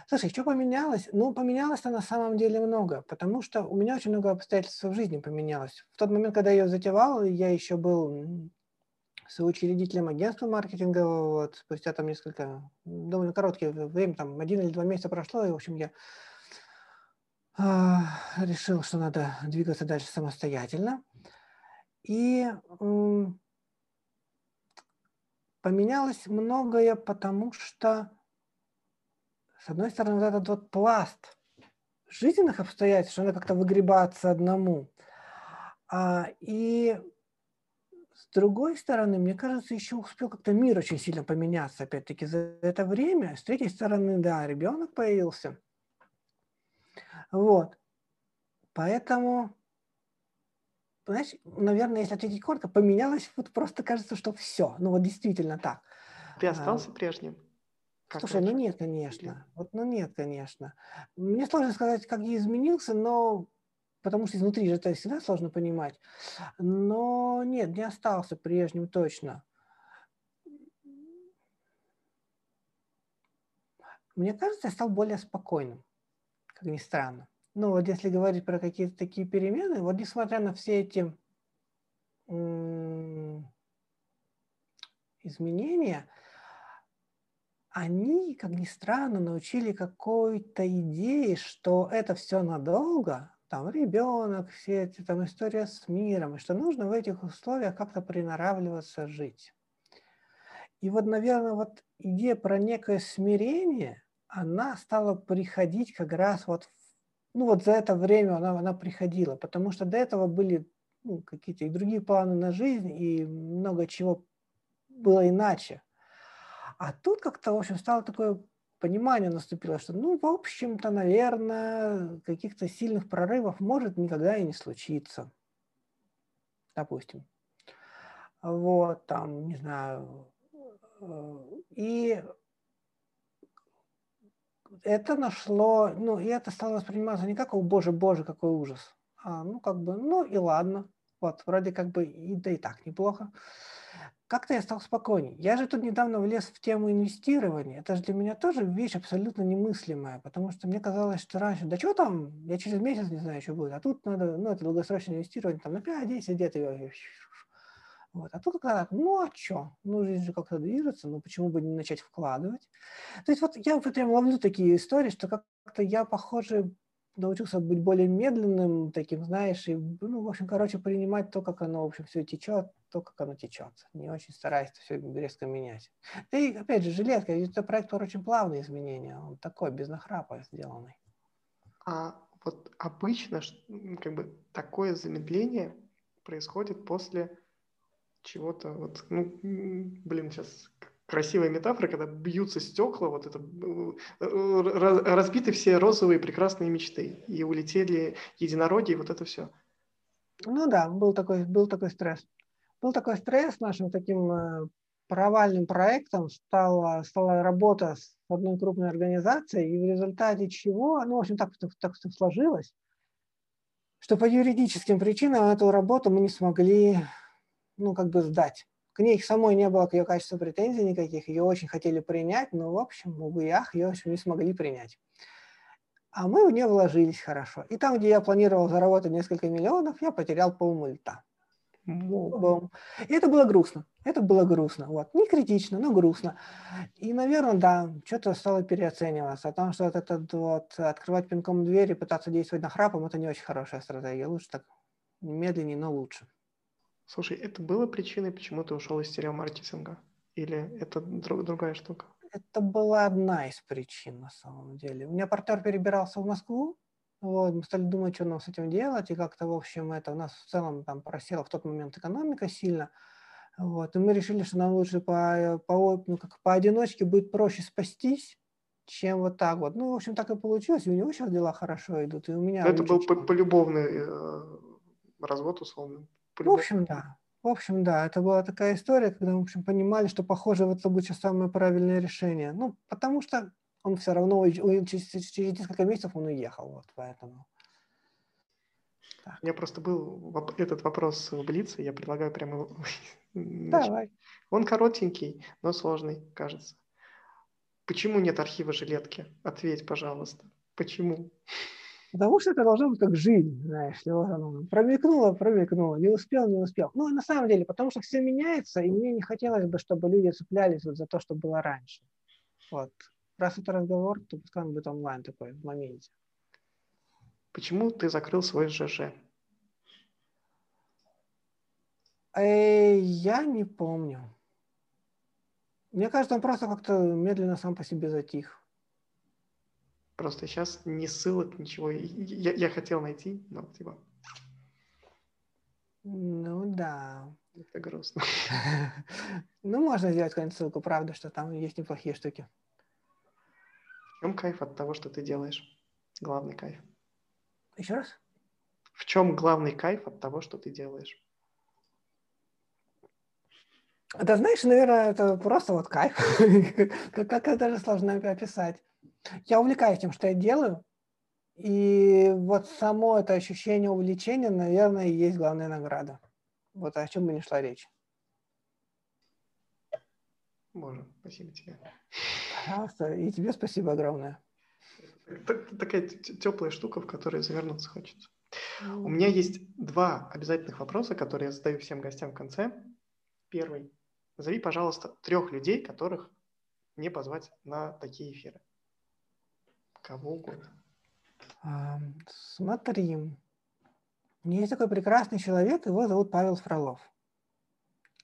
[SPEAKER 2] Слушай, что поменялось? Ну, поменялось-то на самом деле много, потому что у меня очень много обстоятельств в жизни поменялось. В тот момент, когда я ее затевал, я еще был соучредителем агентства маркетингового, вот, спустя там несколько, довольно короткое время, там один или два месяца прошло, и, в общем, я э, решил, что надо двигаться дальше самостоятельно. И э, поменялось многое, потому что с одной стороны, вот этот вот пласт жизненных обстоятельств, что надо как-то выгребаться одному. А, и другой стороны, мне кажется, еще успел как-то мир очень сильно поменяться, опять-таки, за это время. С третьей стороны, да, ребенок появился. Вот. Поэтому, знаешь, наверное, если ответить коротко, поменялось, вот просто кажется, что все. Ну вот действительно так.
[SPEAKER 1] Ты остался а, прежним?
[SPEAKER 2] Как Слушай, ну нет, конечно. Вот, ну нет, конечно. Мне сложно сказать, как я изменился, но потому что изнутри же это всегда сложно понимать. Но нет, не остался прежним точно. Мне кажется, я стал более спокойным, как ни странно. Ну вот если говорить про какие-то такие перемены, вот несмотря на все эти изменения, они, как ни странно, научили какой-то идее, что это все надолго, там ребенок, все эти там история с миром, и что нужно в этих условиях как-то приноравливаться жить. И вот, наверное, вот идея про некое смирение, она стала приходить как раз вот, ну вот за это время она, она приходила, потому что до этого были ну, какие-то и другие планы на жизнь, и много чего было иначе. А тут как-то, в общем, стало такое понимание наступило, что, ну, в общем-то, наверное, каких-то сильных прорывов может никогда и не случиться. Допустим. Вот, там, не знаю. Э, и это нашло, ну, и это стало восприниматься не как, о, боже, боже, какой ужас, а, ну, как бы, ну, и ладно. Вот, вроде как бы, и, да и так неплохо как-то я стал спокойней. Я же тут недавно влез в тему инвестирования. Это же для меня тоже вещь абсолютно немыслимая, потому что мне казалось, что раньше, да что там, я через месяц не знаю, что будет, а тут надо, ну, это долгосрочное инвестирование, там на 5-10 лет вот. А тут как ну а что? Ну, жизнь же как-то движется, ну почему бы не начать вкладывать? То есть вот я прям ловлю такие истории, что как-то я, похоже, научился быть более медленным таким, знаешь, и, ну, в общем, короче, принимать то, как оно, в общем, все течет, то, как оно течет. Не очень стараюсь все резко менять. И, опять же, жилетка, это проект очень плавные изменения, он такой, без нахрапа сделанный.
[SPEAKER 1] А вот обычно, как бы, такое замедление происходит после чего-то, вот, ну, блин, сейчас красивая метафора, когда бьются стекла, вот это э, разбиты все розовые прекрасные мечты, и улетели единороги, и вот это все.
[SPEAKER 2] Ну да, был такой, был такой стресс. Был такой стресс нашим таким э, провальным проектом стала, стала работа с одной крупной организацией, и в результате чего, ну, в общем, так, так, сложилось, что по юридическим причинам эту работу мы не смогли, ну, как бы сдать. К ней самой не было к ее качеству претензий никаких, ее очень хотели принять, но, в общем, в ях ее, в общем, не смогли принять. А мы в нее вложились хорошо. И там, где я планировал заработать несколько миллионов, я потерял полмульта. Бум. И это было грустно. Это было грустно. Вот. Не критично, но грустно. И, наверное, да, что-то стало переоцениваться. О том, что вот этот вот открывать пинком дверь и пытаться действовать на храпом, это не очень хорошая стратегия. Лучше так медленнее, но лучше.
[SPEAKER 1] Слушай, это было причиной, почему ты ушел из стереомаркетинга? Или это друг, другая штука?
[SPEAKER 2] Это была одна из причин, на самом деле. У меня партнер перебирался в Москву, вот, мы стали думать, что нам с этим делать, и как-то, в общем, это у нас в целом там просела в тот момент экономика сильно. Вот, и мы решили, что нам лучше по, по, ну, как поодиночке будет проще спастись, чем вот так вот. Ну, в общем, так и получилось. И у него сейчас дела хорошо идут, и у меня...
[SPEAKER 1] Это был полюбовный э, развод, условно.
[SPEAKER 2] В общем, да. В общем, да, это была такая история, когда мы, в общем, понимали, что, похоже, это будет сейчас самое правильное решение. Ну, потому что он все равно через, через несколько месяцев он уехал, вот поэтому.
[SPEAKER 1] Так. У меня просто был этот вопрос в Блице, я предлагаю прямо...
[SPEAKER 2] Давай.
[SPEAKER 1] Он коротенький, но сложный, кажется. Почему нет архива жилетки? Ответь, пожалуйста. Почему?
[SPEAKER 2] Потому что это должно быть как жизнь, знаешь, промелькнуло, промелькнуло, не успел, не успел. Ну, на самом деле, потому что все меняется, и мне не хотелось бы, чтобы люди цеплялись вот за то, что было раньше. Вот раз это разговор, то пускай он будет онлайн такой в моменте.
[SPEAKER 1] Почему ты закрыл свой ЖЖ?
[SPEAKER 2] Э, я не помню. Мне кажется, он просто как-то медленно сам по себе затих.
[SPEAKER 1] Просто сейчас ни ссылок, ничего. Я, я хотел найти, но типа...
[SPEAKER 2] Ну да.
[SPEAKER 1] Это грустно.
[SPEAKER 2] Ну, можно сделать какую-нибудь ссылку, правда, что там есть неплохие штуки
[SPEAKER 1] чем кайф от того, что ты делаешь? Главный кайф.
[SPEAKER 2] Еще раз?
[SPEAKER 1] В чем главный кайф от того, что ты делаешь?
[SPEAKER 2] Да знаешь, наверное, это просто вот кайф. как, это же сложно описать. Я увлекаюсь тем, что я делаю. И вот само это ощущение увлечения, наверное, и есть главная награда. Вот о чем бы ни шла речь.
[SPEAKER 1] Боже, спасибо тебе.
[SPEAKER 2] Пожалуйста, и тебе спасибо огромное.
[SPEAKER 1] Такая теплая штука, в которой завернуться хочется. У меня есть два обязательных вопроса, которые я задаю всем гостям в конце. Первый. Назови, пожалуйста, трех людей, которых не позвать на такие эфиры. Кого угодно.
[SPEAKER 2] Смотри. У меня есть такой прекрасный человек, его зовут Павел Фролов.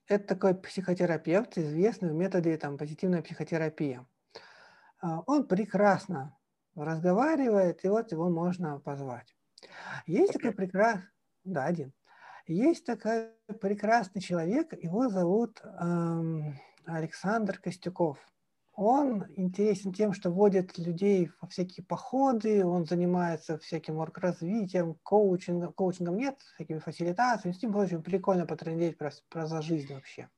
[SPEAKER 2] Это такой психотерапевт, известный в методе там, позитивная психотерапия. А, он прекрасно разговаривает, и вот его можно позвать. Есть такой прекрасный, да, один. Есть такой прекрасный человек, его зовут эм, Александр Костюков. Он интересен тем, что водит людей во всякие походы, он занимается всяким орг-развитием, коучингом, коучингом нет, всякими фасилитациями, с ним очень прикольно потрендеть про, про за жизнь вообще.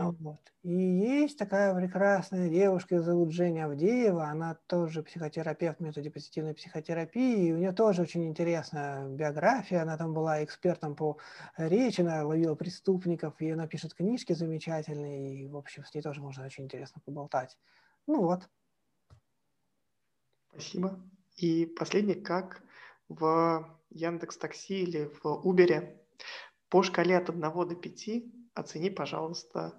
[SPEAKER 2] Вот. И есть такая прекрасная девушка, ее зовут Женя Авдеева, она тоже психотерапевт в методе позитивной психотерапии, и у нее тоже очень интересная биография, она там была экспертом по речи, она ловила преступников, и она пишет книжки замечательные, и, в общем, с ней тоже можно очень интересно поболтать. Ну вот.
[SPEAKER 1] Спасибо. И последний, как в Яндекс Такси или в Убере по шкале от 1 до 5 оцени, пожалуйста,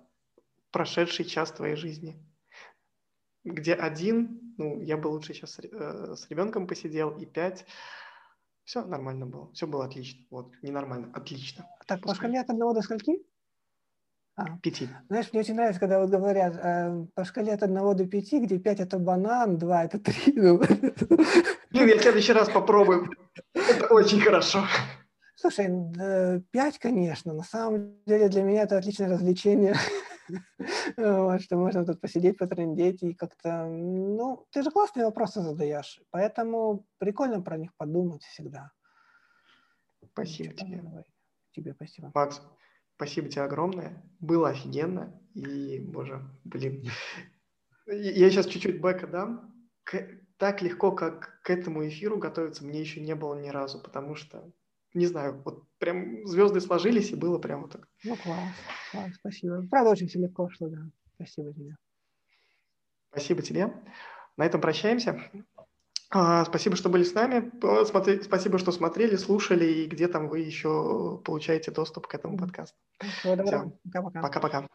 [SPEAKER 1] прошедший час твоей жизни. Где один, ну, я бы лучше сейчас э, с ребенком посидел, и пять, все нормально было, все было отлично. Вот, ненормально, отлично.
[SPEAKER 2] Так, по шкале от одного до скольки?
[SPEAKER 1] А. Пяти.
[SPEAKER 2] Знаешь, мне очень нравится, когда вот говорят э, по шкале от одного до пяти, где пять это банан, два это три. Ну,
[SPEAKER 1] Блин, я в следующий раз попробую. Это очень хорошо.
[SPEAKER 2] Слушай, пять, конечно. На самом деле для меня это отличное развлечение. вот, что можно тут посидеть, потрендеть и как-то... Ну, ты же классные вопросы задаешь, поэтому прикольно про них подумать всегда.
[SPEAKER 1] Спасибо тебе.
[SPEAKER 2] Тебе спасибо.
[SPEAKER 1] Макс, спасибо тебе огромное. Было офигенно. И, боже, блин. Я сейчас чуть-чуть бэка дам. Так легко, как к этому эфиру готовиться, мне еще не было ни разу, потому что не знаю, вот прям звезды сложились, и было прямо так.
[SPEAKER 2] Ну, класс, класс, спасибо. Правда, очень все легко шло, да. Спасибо тебе.
[SPEAKER 1] Спасибо тебе. На этом прощаемся. А, спасибо, что были с нами. Спасибо, что смотрели, слушали, и где там вы еще получаете доступ к этому подкасту. Пока-пока.